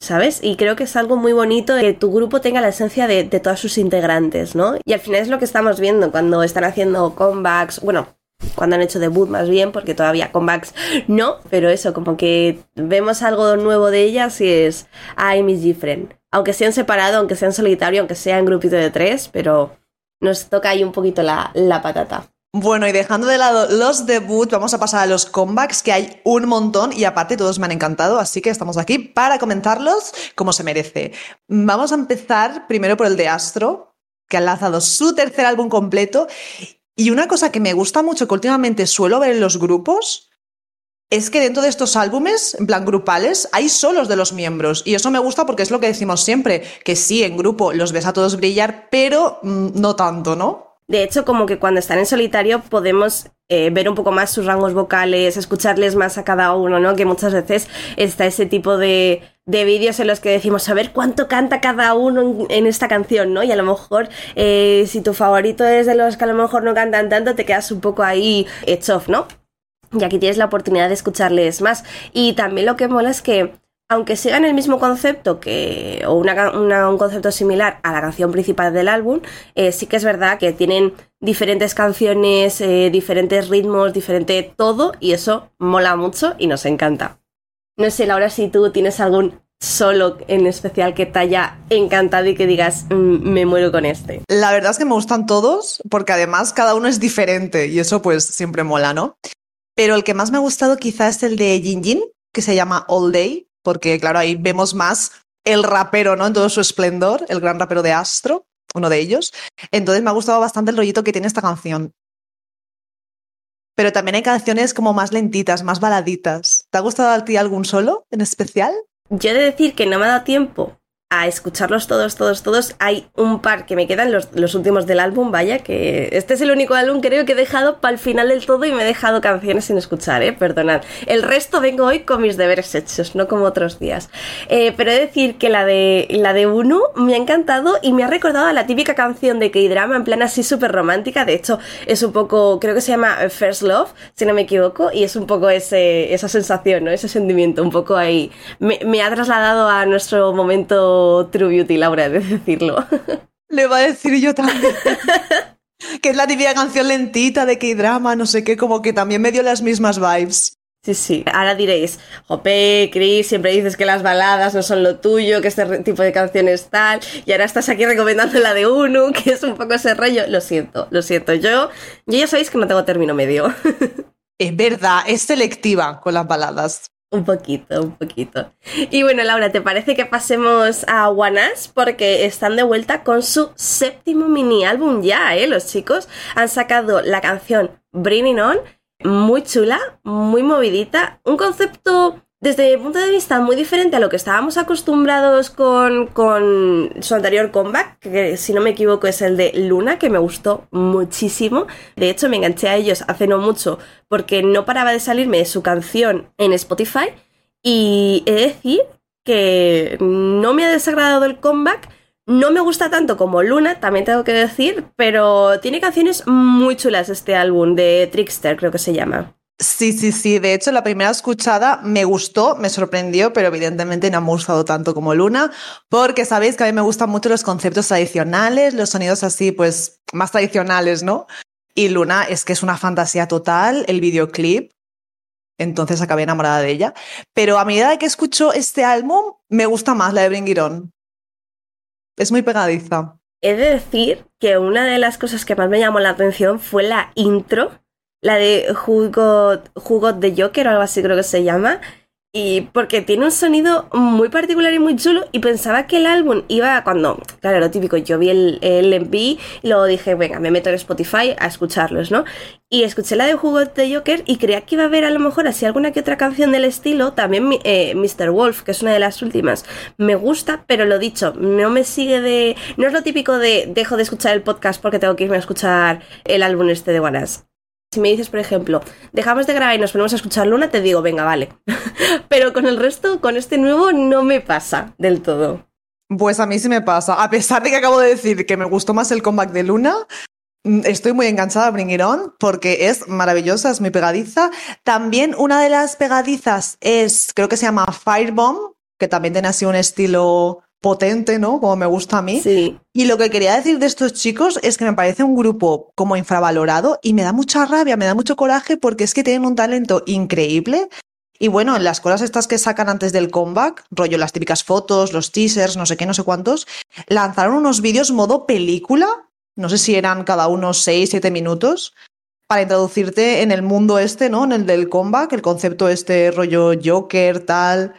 ¿Sabes? Y creo que es algo muy bonito que tu grupo tenga la esencia de, de todos sus integrantes, ¿no? Y al final es lo que estamos viendo cuando están haciendo comebacks, bueno, cuando han hecho debut más bien, porque todavía comebacks no, pero eso, como que vemos algo nuevo de ellas y es I Miss Different. Aunque sean separado, aunque sean solitario, aunque sea en grupito de tres, pero nos toca ahí un poquito la patata. Bueno, y dejando de lado los debuts, vamos a pasar a los comebacks, que hay un montón y aparte todos me han encantado, así que estamos aquí para comentarlos como se merece. Vamos a empezar primero por el de Astro, que ha lanzado su tercer álbum completo. Y una cosa que me gusta mucho que últimamente suelo ver en los grupos es que dentro de estos álbumes, en plan grupales, hay solos de los miembros. Y eso me gusta porque es lo que decimos siempre, que sí, en grupo los ves a todos brillar, pero mm, no tanto, ¿no? De hecho, como que cuando están en solitario podemos eh, ver un poco más sus rangos vocales, escucharles más a cada uno, ¿no? Que muchas veces está ese tipo de, de vídeos en los que decimos, a ver cuánto canta cada uno en, esta canción, ¿no? Y a lo mejor, eh, si tu favorito es de los que a lo mejor no cantan tanto, te quedas un poco ahí hecho off, ¿no? Y aquí tienes la oportunidad de escucharles más. Y también lo que mola es que aunque sigan el mismo concepto o un concepto similar a la canción principal del álbum, eh, sí que es verdad que tienen diferentes canciones, eh, diferentes ritmos, diferente todo, y eso mola mucho y nos encanta. No sé, Laura, si tú tienes algún solo en especial que te haya encantado y que digas, mm, me muero con este. La verdad es que me gustan todos, porque además cada uno es diferente, y eso pues siempre mola, ¿no? Pero el que más me ha gustado quizás es el de Jin Jin, que se llama All Day, porque claro, ahí vemos más el rapero, ¿no? En todo su esplendor, el gran rapero de Astro, uno de ellos. Entonces me ha gustado bastante el rollito que tiene esta canción. Pero también hay canciones como más lentitas, más baladitas. ¿Te ha gustado a ti algún solo en especial? Yo he de decir que no me ha dado tiempo a escucharlos todos, todos, todos. Hay un par que me quedan, los, últimos del álbum, vaya, que este es el único álbum creo que he dejado para el final del todo y me he dejado canciones sin escuchar, ¿eh? Perdonad. El resto vengo hoy con mis deberes hechos, no como otros días. Eh, pero he de decir que la de, la de Uno me ha encantado y me ha recordado a la típica canción de K-Drama, en plan así súper romántica. De hecho, es un poco, creo que se llama First Love, si no me equivoco, y es un poco ese, esa sensación, ¿no? Ese sentimiento, un poco ahí. Me ha trasladado a nuestro momento True Beauty, Laura, de decirlo. (laughs) Le va a decir yo también. (laughs) que es la típica canción lentita de K-drama, no sé qué, como que también me dio las mismas vibes. Sí, sí. Ahora diréis, Jope, Chris, siempre dices que las baladas no son lo tuyo, que este tipo de canciones tal, y ahora estás aquí recomendando la de Unu, (laughs) que es un poco ese rollo. Lo siento, lo siento. Yo, yo ya sabéis que no tengo término medio. Es verdad, es selectiva con las baladas. Un poquito, un poquito. Y bueno, Laura, ¿te parece que pasemos a Wanas? Porque están de vuelta con su séptimo mini álbum ya, ¿eh? Los chicos han sacado la canción Bringing On, muy chula, muy movidita, un concepto desde mi punto de vista muy diferente a lo que estábamos acostumbrados con, su anterior comeback, que si no me equivoco es el de Luna, que me gustó muchísimo. De hecho, me enganché a ellos hace no mucho porque no paraba de salirme su canción en Spotify. Y he de decir que no me ha desagradado el comeback. No me gusta tanto como Luna, también tengo que decir, pero tiene canciones muy chulas este álbum de Trickster, creo que se llama. Sí, sí, sí. De hecho, la primera escuchada me gustó, me sorprendió, pero evidentemente no me ha gustado tanto como Luna, porque sabéis que a mí me gustan mucho los conceptos tradicionales, los sonidos así, pues, más tradicionales, ¿no? Y Luna es que es una fantasía total, el videoclip. Entonces acabé enamorada de ella. Pero a medida que escucho este álbum, me gusta más la de Bring It On. Es muy pegadiza. He de decir que una de las cosas que más me llamó la atención fue la intro la de Jugo, Jugo de Joker o algo así creo que se llama. Y porque tiene un sonido muy particular y muy chulo. Y pensaba que el álbum iba cuando, claro, lo típico, yo vi el, el MP y luego dije, venga, me meto en Spotify a escucharlos, ¿no? Y escuché la de Jugo de Joker y creía que iba a haber a lo mejor así alguna que otra canción del estilo. También eh, Mr. Wolf, que es una de las últimas. Me gusta, pero lo dicho, no me sigue de. No es lo típico de dejo de escuchar el podcast porque tengo que irme a escuchar el álbum este de Wanas. Si me dices, por ejemplo, dejamos de grabar y nos ponemos a escuchar Luna, te digo, venga, vale. (laughs) Pero con el resto, con este nuevo, no me pasa del todo. Pues a mí sí me pasa. A pesar de que acabo de decir que me gustó más el comeback de Luna, mm, estoy muy enganchada a Bring It On porque es maravillosa, es muy pegadiza. También una de las pegadizas es, creo que se llama Firebomb, que también tiene así un estilo potente, ¿no? Como me gusta a mí. Sí. Y lo que quería decir de estos chicos es que me parece un grupo como infravalorado y me da mucha rabia, me da mucho coraje porque es que tienen un talento increíble. Y bueno, en las cosas estas que sacan antes del comeback, rollo las típicas fotos, los teasers, no sé qué, no sé cuántos, lanzaron unos vídeos modo película, no sé si eran cada uno 6, 7 minutos, para introducirte en el mundo este, ¿no? En el del comeback, el concepto este rollo Joker, tal.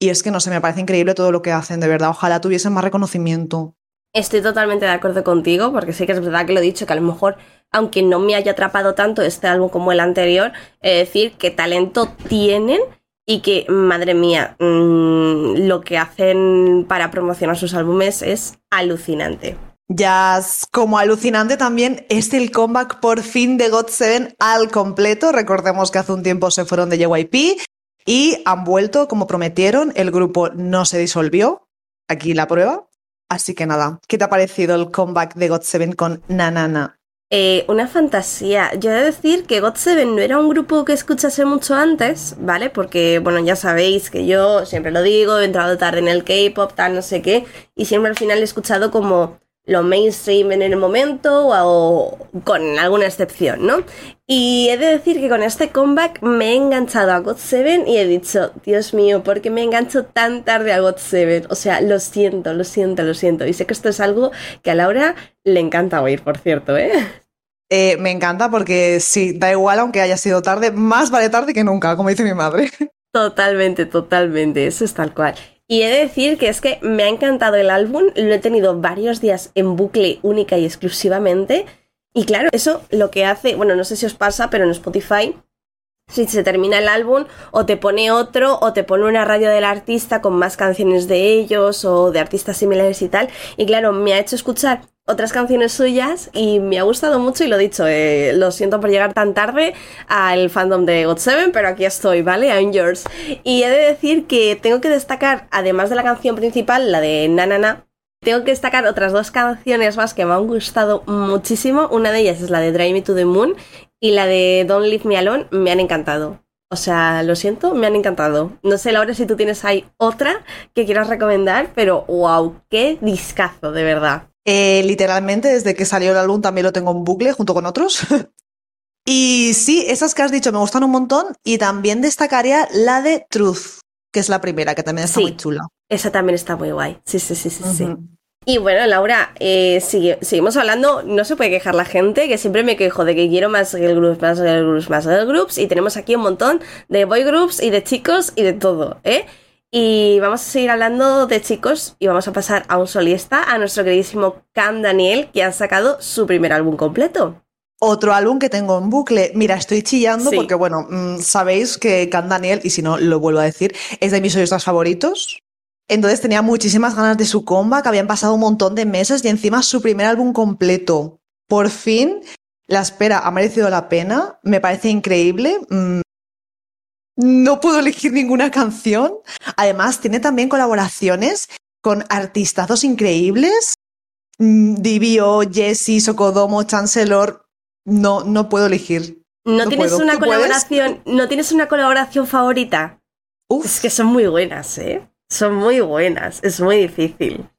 Y es que no sé, me parece increíble todo lo que hacen, de verdad. Ojalá tuviesen más reconocimiento. Estoy totalmente de acuerdo contigo, porque sí que es verdad que lo he dicho, que a lo mejor, aunque no me haya atrapado tanto este álbum como el anterior, es decir que talento tienen y que, madre mía, mmm, lo que hacen para promocionar sus álbumes es alucinante. Ya, como alucinante también es el comeback por fin de God7 al completo. Recordemos que hace un tiempo se fueron de JYP y han vuelto como prometieron. El grupo no se disolvió. Aquí la prueba. Así que nada, ¿qué te ha parecido el comeback de God7 con Nanana? Eh, una fantasía. Yo he de decir que God7 no era un grupo que escuchase mucho antes, ¿vale? Porque, bueno, ya sabéis que yo siempre lo digo, he entrado tarde en el K-pop, tal, no sé qué, y siempre al final he escuchado como lo mainstream en el momento o, con alguna excepción, ¿no? Y he de decir que con este comeback me he enganchado a God7 y he dicho, Dios mío, ¿por qué me engancho tan tarde a God7? O sea, lo siento, lo siento, lo siento. Y sé que esto es algo que a Laura le encanta oír, por cierto, ¿eh? Eh, me encanta porque sí, da igual aunque haya sido tarde, más vale tarde que nunca, como dice mi madre. Totalmente, totalmente, eso es tal cual. Y he de decir que es que me ha encantado el álbum, lo he tenido varios días en bucle única y exclusivamente. Y claro, eso lo que hace, bueno, no sé si os pasa, pero en Spotify, si se termina el álbum, o te pone otro, o te pone una radio del artista con más canciones de ellos, o de artistas similares y tal. Y claro, me ha hecho escuchar otras canciones suyas y me ha gustado mucho y lo dicho, eh, lo siento por llegar tan tarde al fandom de God7, pero aquí estoy, ¿vale? I'm yours. Y he de decir que tengo que destacar, además de la canción principal, la de Nanana, tengo que destacar otras dos canciones más que me han gustado muchísimo. Una de ellas es la de Drive Me to the Moon y la de Don't Leave Me Alone me han encantado. O sea, lo siento, me han encantado. No sé, Laura, si tú tienes ahí otra que quieras recomendar, pero wow, qué discazo, de verdad. Eh, literalmente, desde que salió el álbum también lo tengo en bucle junto con otros. (laughs) y sí, esas que has dicho me gustan un montón. Y también destacaría la de Truth, que es la primera, que también está Sí. muy chula. Esa también está muy guay. Sí, sí, sí, sí, sí. Y bueno, Laura, eh, sigue- seguimos hablando, no se puede quejar la gente, que siempre me quejo de que quiero más girl groups, más girl groups, más girl groups, y tenemos aquí un montón de boy groups y de chicos y de todo, ¿eh? Y vamos a seguir hablando de chicos y vamos a pasar a un solista, a nuestro queridísimo Cam Daniel, que han sacado su primer álbum completo. Otro álbum que tengo en bucle. Mira, estoy chillando Sí. porque, bueno, mm, sabéis que Can Daniel, y si no, lo vuelvo a decir, es de mis solistas favoritos. Entonces tenía muchísimas ganas de su comeback, habían pasado un montón de meses y encima su primer álbum completo. Por fin, la espera ha merecido la pena, me parece increíble. No puedo elegir ninguna canción. Además, tiene también colaboraciones con artistazos increíbles. Mm, Divio, Jessie, Sokodomo, Chancellor. No, no puedo elegir. ¿No, No tienes puedo. una colaboración? ¿No tienes una colaboración favorita? Uf. Es que son muy buenas, ¿eh? Son muy buenas, es muy difícil.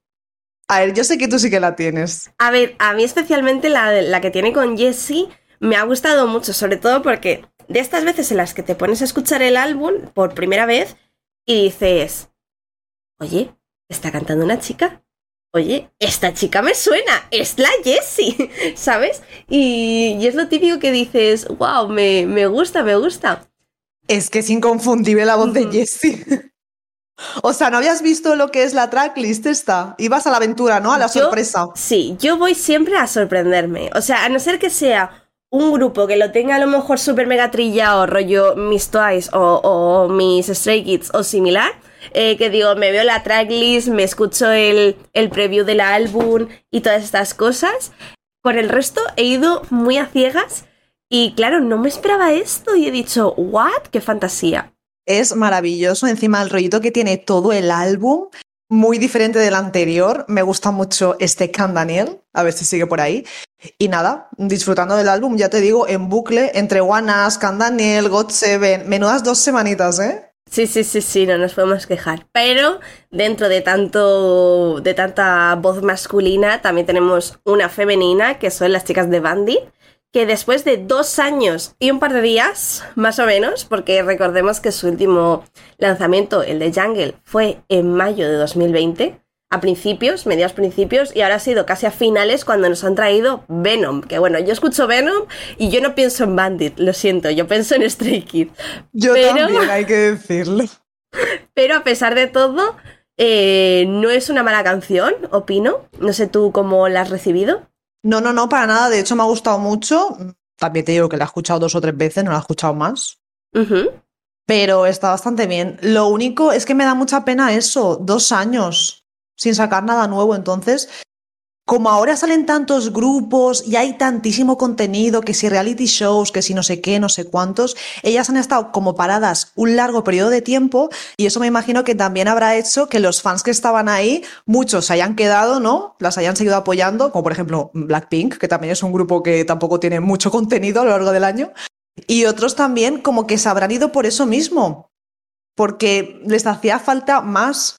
A ver, yo sé que tú sí que la tienes. A ver, a mí especialmente la, la que tiene con Jessie me ha gustado mucho, sobre todo porque de estas veces en las que te pones a escuchar el álbum por primera vez y dices, oye, ¿está cantando una chica? Oye, esta chica me suena, es la Jessie, (laughs) ¿sabes? Y, y es lo típico que dices, wow, me, me gusta, me gusta. Es que es inconfundible la voz de. Jessie. (laughs) o sea, ¿no habías visto lo que es la tracklist esta? Ibas a la aventura, ¿no? A la Yo- sorpresa. Sí, yo voy siempre a sorprenderme. O sea, a no ser que sea un grupo que lo tenga a lo mejor súper mega trillado, rollo Miss Twice o, o Miss Stray Kids o similar, eh, que digo, me veo la tracklist, me escucho el, el preview del álbum y todas estas cosas. Con el resto he ido muy a ciegas y claro, no me esperaba esto y he dicho, ¿what? ¡Qué fantasía! Es maravilloso. Encima, el rollito que tiene todo el álbum, muy diferente del anterior. Me gusta mucho este Can Daniel. A ver si sigue por ahí. Y nada, disfrutando del álbum, ya te digo, en bucle, entre Us, Can Daniel, God Seven. Menudas dos semanitas, ¿eh? Sí, sí, sí, sí, no nos podemos quejar. Pero dentro de tanto de tanta voz masculina, también tenemos una femenina, que son las chicas de Bandit, que después de dos años y un par de días, más o menos, porque recordemos que su último lanzamiento, el de Jungle, fue en mayo de 2020, a principios, mediados principios, y ahora ha sido casi a finales cuando nos han traído Venom. Que bueno, yo escucho Venom y yo no pienso en Bandit, lo siento, yo pienso en Stray Kids. Yo también, hay que decirlo. (laughs) Pero a pesar de todo, eh, no es una mala canción, opino. No sé tú cómo la has recibido. No, no, no, para nada. De hecho, me ha gustado mucho. También te digo que la he escuchado dos o tres veces, no la he escuchado más. Pero está bastante bien. Lo único es que me da mucha pena eso, dos años sin sacar nada nuevo. Entonces, como ahora salen tantos grupos y hay tantísimo contenido, que si reality shows, que si no sé qué, no sé cuántos, ellas han estado como paradas un largo periodo de tiempo y eso me imagino que también habrá hecho que los fans que estaban ahí, muchos se hayan quedado, ¿no? Las hayan seguido apoyando, como por ejemplo Blackpink, que también es un grupo que tampoco tiene mucho contenido a lo largo del año, y otros también como que se habrán ido por eso mismo, porque les hacía falta más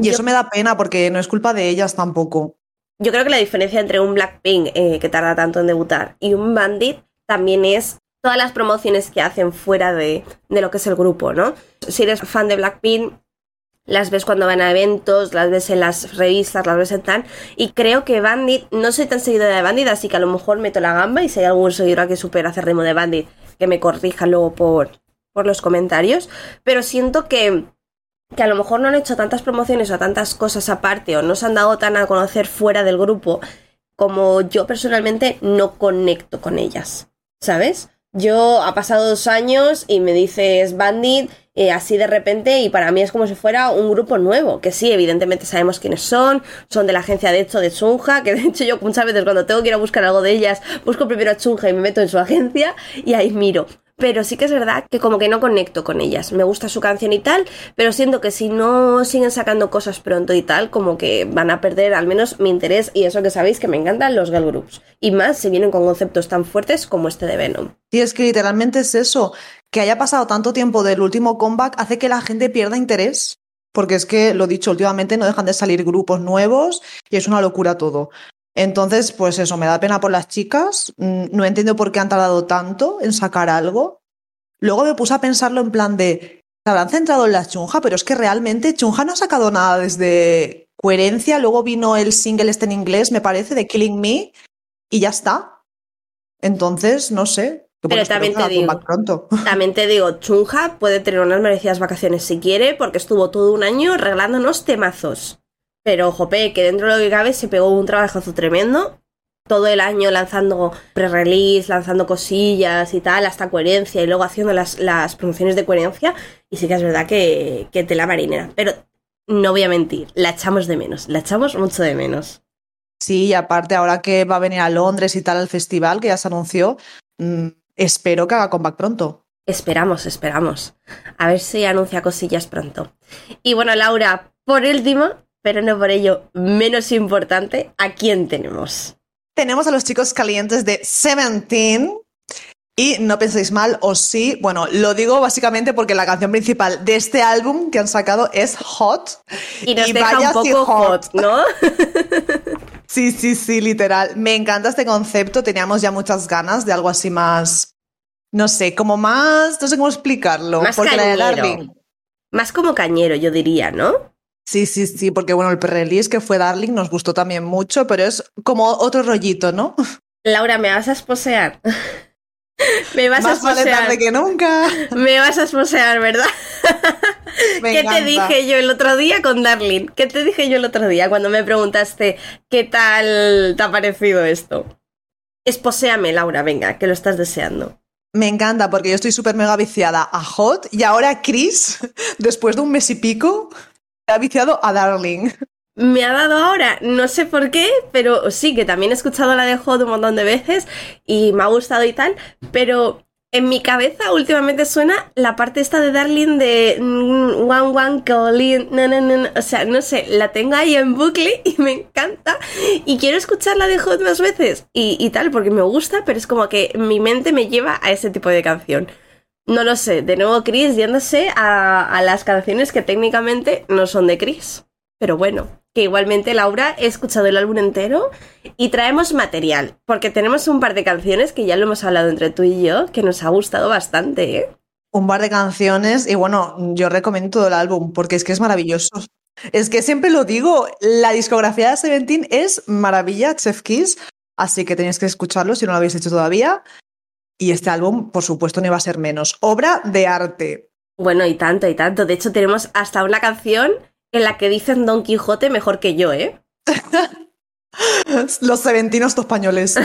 y eso me da pena porque no es culpa de ellas tampoco. Yo creo que la diferencia entre un Blackpink eh, que tarda tanto en debutar y un Bandit también es todas las promociones que hacen fuera de, lo que es el grupo, ¿no? Si eres fan de Blackpink, las ves cuando van a eventos, las ves en las revistas, las ves en tal. Y creo que Bandit, no soy tan seguidora de Bandit, así que a lo mejor meto la gamba y si hay algún seguidor que supera hacer ritmo de Bandit, que me corrija luego por, por los comentarios. Pero siento que que a lo mejor no han hecho tantas promociones o tantas cosas aparte o no se han dado tan a conocer fuera del grupo como yo personalmente no conecto con ellas, ¿sabes? Yo ha pasado dos años y me dices Bandit eh, así de repente y para mí es como si fuera un grupo nuevo, que sí, evidentemente sabemos quiénes son, son de la agencia de hecho de Chunja, que de hecho yo muchas veces cuando tengo que ir a buscar algo de ellas, busco primero a Chunja y me meto en su agencia y ahí miro pero sí que es verdad que como que no conecto con ellas. Me gusta su canción y tal, pero siento que si no siguen sacando cosas pronto y tal, como que van a perder al menos mi interés y eso que sabéis que me encantan los girl groups. Y más si vienen con conceptos tan fuertes como este de Venom. Y es que literalmente es eso, que haya pasado tanto tiempo del último comeback hace que la gente pierda interés. Porque es que, lo dicho, últimamente no dejan de salir grupos nuevos y es una locura todo. Entonces, pues eso, me da pena por las chicas. Mm, no entiendo por qué han tardado tanto en sacar algo. Luego me puse a pensarlo en plan de, se habrán centrado en la Chunja, pero es que realmente Chunja no ha sacado nada desde coherencia. Luego vino el single este en inglés, me parece, de Killing Me, y ya está. Entonces, no sé. Pero también te digo, pronto. (laughs) también te digo, Chunja puede tener unas merecidas vacaciones si quiere, porque estuvo todo un año regalándonos temazos. Pero, jope, que dentro de lo que cabe se pegó un trabajazo tremendo. Todo el año lanzando pre-release, lanzando cosillas y tal, hasta coherencia, y luego haciendo las, las promociones de coherencia. Y sí que es verdad que, que tela marinera. Pero no voy a mentir, la echamos de menos, la echamos mucho de menos. Sí, y aparte, ahora que va a venir a Londres y tal al festival, que ya se anunció, mm, espero que haga comeback pronto. Esperamos, esperamos. A ver si anuncia cosillas pronto. Y bueno, Laura, por último, pero no por ello menos importante, ¿a quién tenemos? Tenemos a los chicos calientes de Seventeen. Y no penséis mal, o sí, bueno, lo digo básicamente porque la canción principal de este álbum que han sacado es Hot. Y nos deja un poco hot, ¿no? (laughs) sí, sí, sí, literal. Me encanta este concepto, teníamos ya muchas ganas de algo así más, no sé, como más, no sé cómo explicarlo. Más porque cañero. Más como cañero, yo diría, ¿no? Sí, sí, sí, porque bueno, el pre-release que fue Darling nos gustó también mucho, pero es como otro rollito, ¿no? Laura, ¿me vas a esposear? (laughs) Me vas a esposear. Vale que nunca. Me vas a esposear, ¿verdad? ¿Qué te dije yo el otro día con Darling? ¿Qué te dije yo el otro día cuando me preguntaste qué tal te ha parecido esto? Esposéame, Laura, venga, que lo estás deseando. Me encanta porque yo estoy súper mega viciada a Hot y ahora Chris, (laughs) después de un mes y pico, ha viciado a Darling. (laughs) Me ha dado ahora, no sé por qué, pero sí, que también he escuchado la de Hot un montón de veces y me ha gustado y tal, pero en mi cabeza últimamente suena la parte esta de Darling de mm, One One Colin, no, no, no, o sea, no sé, la tengo ahí en bucle (laughs) y me encanta y quiero escuchar la de Hot más veces y, y tal, porque me gusta, pero es como que mi mente me lleva a ese tipo de canción. No lo sé, de nuevo Chris yéndose a, las canciones que técnicamente no son de Chris. Pero bueno, que igualmente Laura he escuchado el álbum entero y traemos material, porque tenemos un par de canciones que ya lo hemos hablado entre tú y yo, que nos ha gustado bastante, ¿eh? Un par de canciones y bueno, yo recomiendo todo el álbum porque es que es maravilloso. Es que siempre lo digo, la discografía de Seventeen es maravilla, Chef Kiss, así que tenéis que escucharlo si no lo habéis hecho todavía. Y este álbum, por supuesto, no iba a ser menos. Obra de arte. Bueno, y tanto, y tanto. De hecho, tenemos hasta una canción en la que dicen Don Quijote mejor que yo, ¿eh? (laughs) Los seventinos españoles.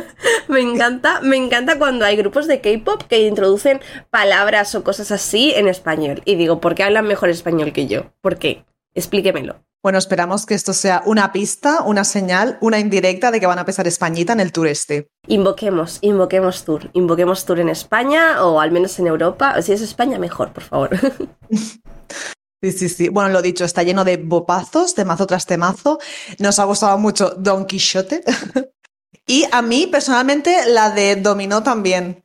(laughs) me encanta, me encanta cuando hay grupos de K-pop que introducen palabras o cosas así en español. Y digo, ¿por qué hablan mejor español que yo? ¿Por qué? Explíquemelo. Bueno, esperamos que esto sea una pista, una señal, una indirecta de que van a pesar Españita en el tour este. Invoquemos, invoquemos tour. Invoquemos tour en España o al menos en Europa. Si es España, mejor, por favor. (laughs) Sí, sí, sí. Bueno, lo dicho, está lleno de bopazos, temazo tras temazo. Nos ha gustado mucho Don Quixote. (laughs) y a mí, personalmente, la de Dominó también.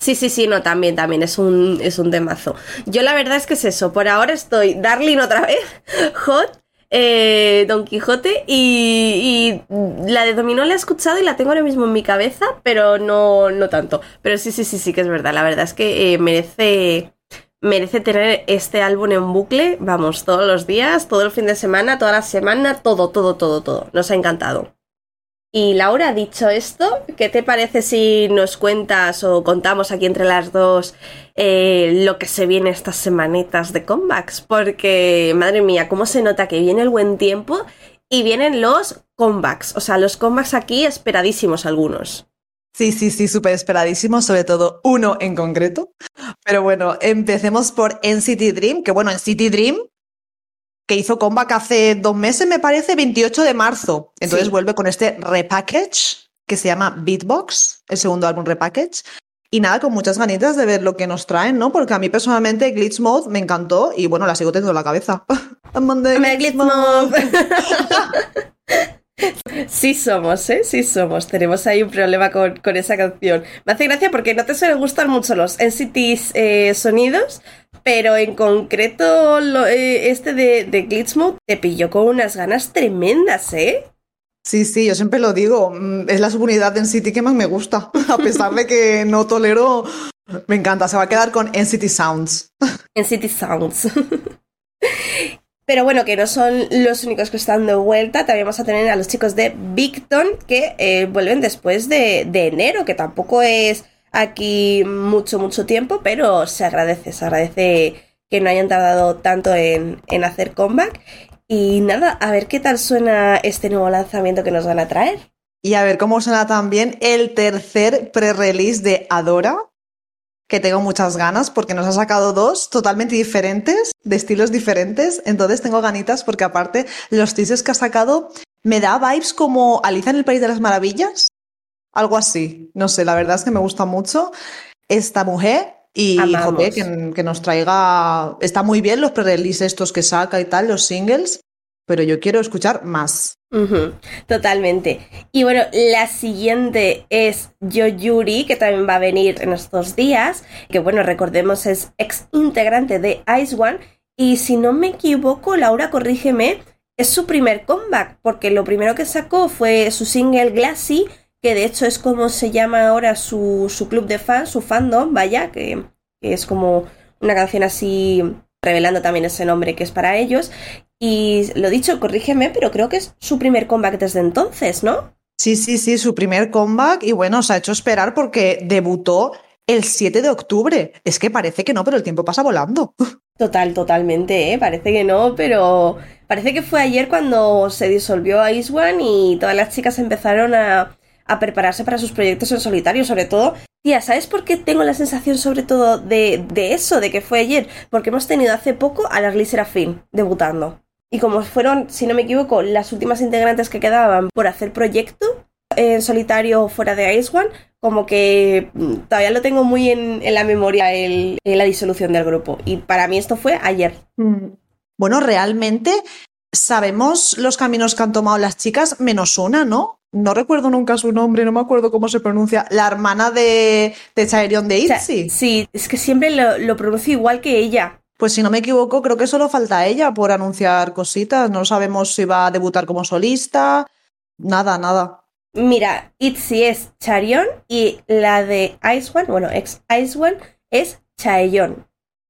Sí, sí, sí, no, también, también, es un, es un temazo. Yo la verdad es que es eso, por ahora estoy Darling otra vez, (laughs) Hot, eh, Don Quijote y, la de Dominó la he escuchado y la tengo ahora mismo en mi cabeza, pero no, no tanto. Pero sí, sí, sí, sí que es verdad, la verdad es que eh, merece merece tener este álbum en bucle, vamos, todos los días, todo el fin de semana, toda la semana, todo, todo, todo, todo. Nos ha encantado. Y Laura, dicho esto, ¿qué te parece si nos cuentas o contamos aquí entre las dos eh, lo que se viene estas semanitas de comebacks? Porque, madre mía, cómo se nota que viene el buen tiempo y vienen los comebacks. O sea, los comebacks aquí esperadísimos algunos. Sí, sí, sí, súper esperadísimo, sobre todo uno en concreto. Pero bueno, empecemos por NCT Dream, que bueno, NCT Dream, que hizo comeback hace dos meses, me parece, 28 de marzo. Entonces vuelve con este repackage que se llama Beatbox, el segundo álbum repackage. Y nada, con muchas ganitas de ver lo que nos traen, ¿no? Porque a mí personalmente Glitch Mode me encantó y bueno, la sigo teniendo en la cabeza. (laughs) Glitch Mode. (laughs) (laughs) Sí somos, ¿eh? Sí somos. Tenemos ahí un problema con, esa canción. Me hace gracia porque no te suelen gustar mucho los NCT eh, sonidos, pero en concreto eh, este de, de Glitch Mode te pilló con unas ganas tremendas, ¿eh? Sí, sí, yo siempre lo digo. Mm, es la subunidad de NCT que más me gusta. (laughs) A pesar de que no tolero, me encanta. Se va a quedar con NCT Sounds. NCT Sounds. (laughs) Pero bueno, que no son los únicos que están de vuelta. También vamos a tener a los chicos de Victon que eh, vuelven después de, enero, que tampoco es aquí mucho, mucho tiempo, pero se agradece, se agradece que no hayan tardado tanto en, en hacer comeback. Y nada, a ver qué tal suena este nuevo lanzamiento que nos van a traer. Y a ver cómo suena también el tercer pre-release de Adora, que tengo muchas ganas porque nos ha sacado dos totalmente diferentes, de estilos diferentes. Entonces tengo ganitas porque aparte los teasers que ha sacado me da vibes como Alicia en el País de las Maravillas. Algo así. No sé, la verdad es que me gusta mucho esta mujer y joder, que, que, nos traiga... Está muy bien los pre-release estos que saca y tal, los singles, pero yo quiero escuchar más. Totalmente. Y bueno, la siguiente es Yo Yuri, que también va a venir en estos días, que bueno, recordemos es ex integrante de Ice One. Y si no me equivoco, Laura, corrígeme, es su primer comeback, porque lo primero que sacó fue su single Glassy, que de hecho es como se llama ahora su, club de fans, su fandom, vaya, que es como una canción así revelando también ese nombre que es para ellos. Y lo dicho, corrígeme, pero creo que es su primer comeback desde entonces, ¿no? Sí, sí, sí, su primer comeback y bueno, se ha hecho esperar porque debutó el 7 de octubre. Es que parece que no, pero el tiempo pasa volando. (laughs) Total, totalmente, ¿eh? Parece que no, pero parece que fue ayer cuando se disolvió Ice One y todas las chicas empezaron a, a prepararse para sus proyectos en solitario, sobre todo Tía, ¿sabes por qué tengo la sensación sobre todo de, de, eso, de que fue ayer? Porque hemos tenido hace poco a la Serafín debutando. Y como fueron, si no me equivoco, las últimas integrantes que quedaban por hacer proyecto en solitario fuera de Ice One, como que mm, todavía lo tengo muy en, la memoria el, la disolución del grupo. Y para mí esto fue ayer. Mm. Bueno, realmente sabemos los caminos que han tomado las chicas, menos una, ¿no? No recuerdo nunca su nombre, no me acuerdo cómo se pronuncia. La hermana de, de Chaerion de ITZY. sí, es que siempre lo, lo pronuncio igual que ella. Pues si no me equivoco, creo que solo falta ella por anunciar cositas. No sabemos si va a debutar como solista. Nada, nada. Mira, Itzy es Charion y la de Ice One, bueno, ex Ice One, es Chaeyon.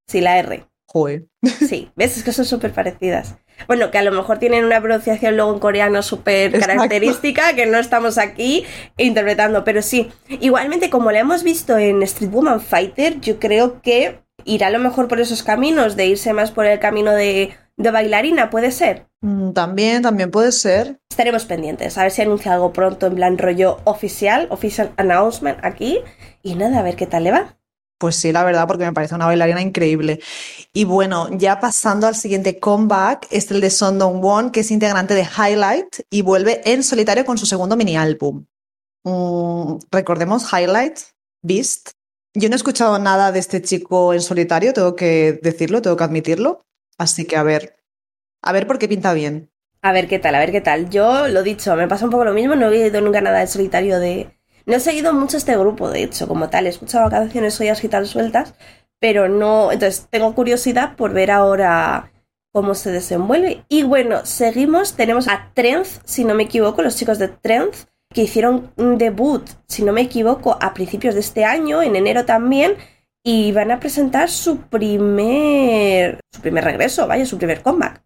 Sí, la R. Joder. (laughs) Sí, ves, es que son súper parecidas. Bueno, que a lo mejor tienen una pronunciación luego en coreano súper característica que no estamos aquí interpretando, pero sí. Igualmente, como lo hemos visto en Street Woman Fighter, yo creo que irá a lo mejor por esos caminos, de irse más por el camino de, de bailarina, ¿puede ser? Mm, También, también puede ser. Estaremos pendientes, a ver si anuncia algo pronto en plan rollo oficial, official announcement aquí. Y nada, a ver qué tal le va. Pues sí, la verdad, porque me parece una bailarina increíble. Y bueno, ya pasando al siguiente comeback, es el de Son Dong Won, que es integrante de Highlight y vuelve en solitario con su segundo mini álbum. Mm, recordemos Highlight, Beast. Yo no he escuchado nada de este chico en solitario, tengo que decirlo, tengo que admitirlo. Así que a ver, a ver por qué pinta bien. A ver qué tal, a ver qué tal. Yo lo dicho, me pasa un poco lo mismo, no he oído nunca nada del solitario de. No he seguido mucho este grupo, de hecho, como tal. He escuchado canciones suyas y tal sueltas, pero no. Entonces tengo curiosidad por ver ahora cómo se desenvuelve. Y bueno, seguimos, tenemos a Trend, si no me equivoco, los chicos de Trend, que hicieron un debut, si no me equivoco, a principios de este año, en enero también, y van a presentar su primer. su primer regreso, vaya, su primer comeback.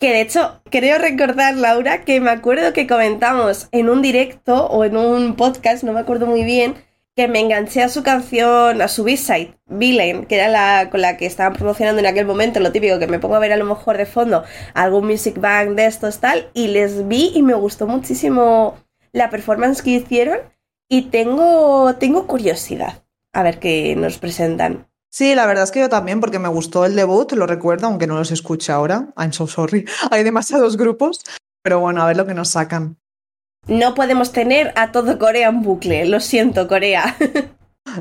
Que de hecho, creo recordar, Laura, que me acuerdo que comentamos en un directo o en un podcast, no me acuerdo muy bien, que me enganché a su canción, a su B-side, Villain, que era la con la que estaban promocionando en aquel momento, lo típico, que me pongo a ver a lo mejor de fondo algún music bank de estos tal, y les vi y me gustó muchísimo la performance que hicieron y tengo, tengo curiosidad a ver qué nos presentan. Sí, la verdad es que yo también, porque me gustó el debut, lo recuerdo, aunque no los escuche ahora. I'm so sorry. (laughs) Hay demasiados grupos. Pero bueno, a ver lo que nos sacan. No podemos tener a todo Corea en bucle, lo siento, Corea. (laughs)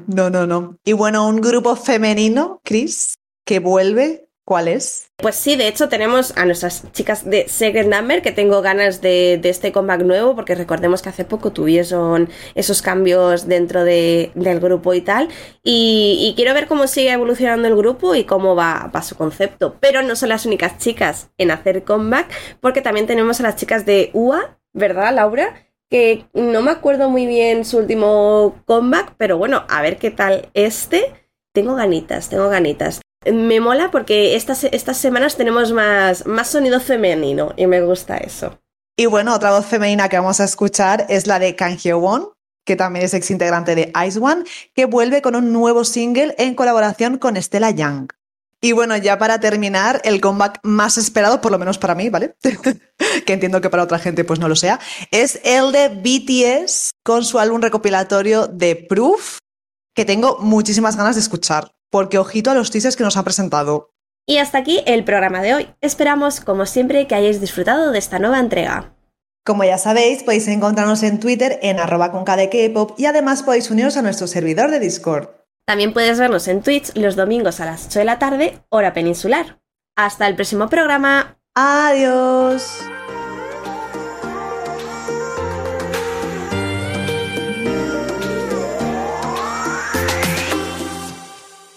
No, no, no. Y bueno, un grupo femenino, Chris, que vuelve. ¿Cuál es? Pues sí, de hecho tenemos a nuestras chicas de Secret Number que tengo ganas de, este comeback nuevo porque recordemos que hace poco tuvieron esos cambios dentro de- del grupo y tal y, y quiero ver cómo sigue evolucionando el grupo y cómo va, va su concepto. Pero no son las únicas chicas en hacer comeback porque también tenemos a las chicas de UA, ¿verdad Laura? Que no me acuerdo muy bien su último comeback, pero bueno, a ver qué tal este. Tengo ganitas, tengo ganitas. Me mola porque estas, estas semanas tenemos más, más sonido femenino y me gusta eso. Y bueno, otra voz femenina que vamos a escuchar es la de Kang Hyo-won, que también es ex integrante de Ice One, que vuelve con un nuevo single en colaboración con Stella Young. Y bueno, ya para terminar, el comeback más esperado, por lo menos para mí, ¿vale? (laughs) que entiendo que para otra gente pues no lo sea, es el de BTS con su álbum recopilatorio de Proof, que tengo muchísimas ganas de escuchar, porque ojito a los teasers que nos han presentado. Y hasta aquí el programa de hoy. Esperamos, como siempre, que hayáis disfrutado de esta nueva entrega. Como ya sabéis, podéis encontrarnos en Twitter en arroba con K-pop y además podéis uniros a nuestro servidor de Discord. También puedes vernos en Twitch los domingos a las 8 de la tarde, hora peninsular. Hasta el próximo programa. Adiós.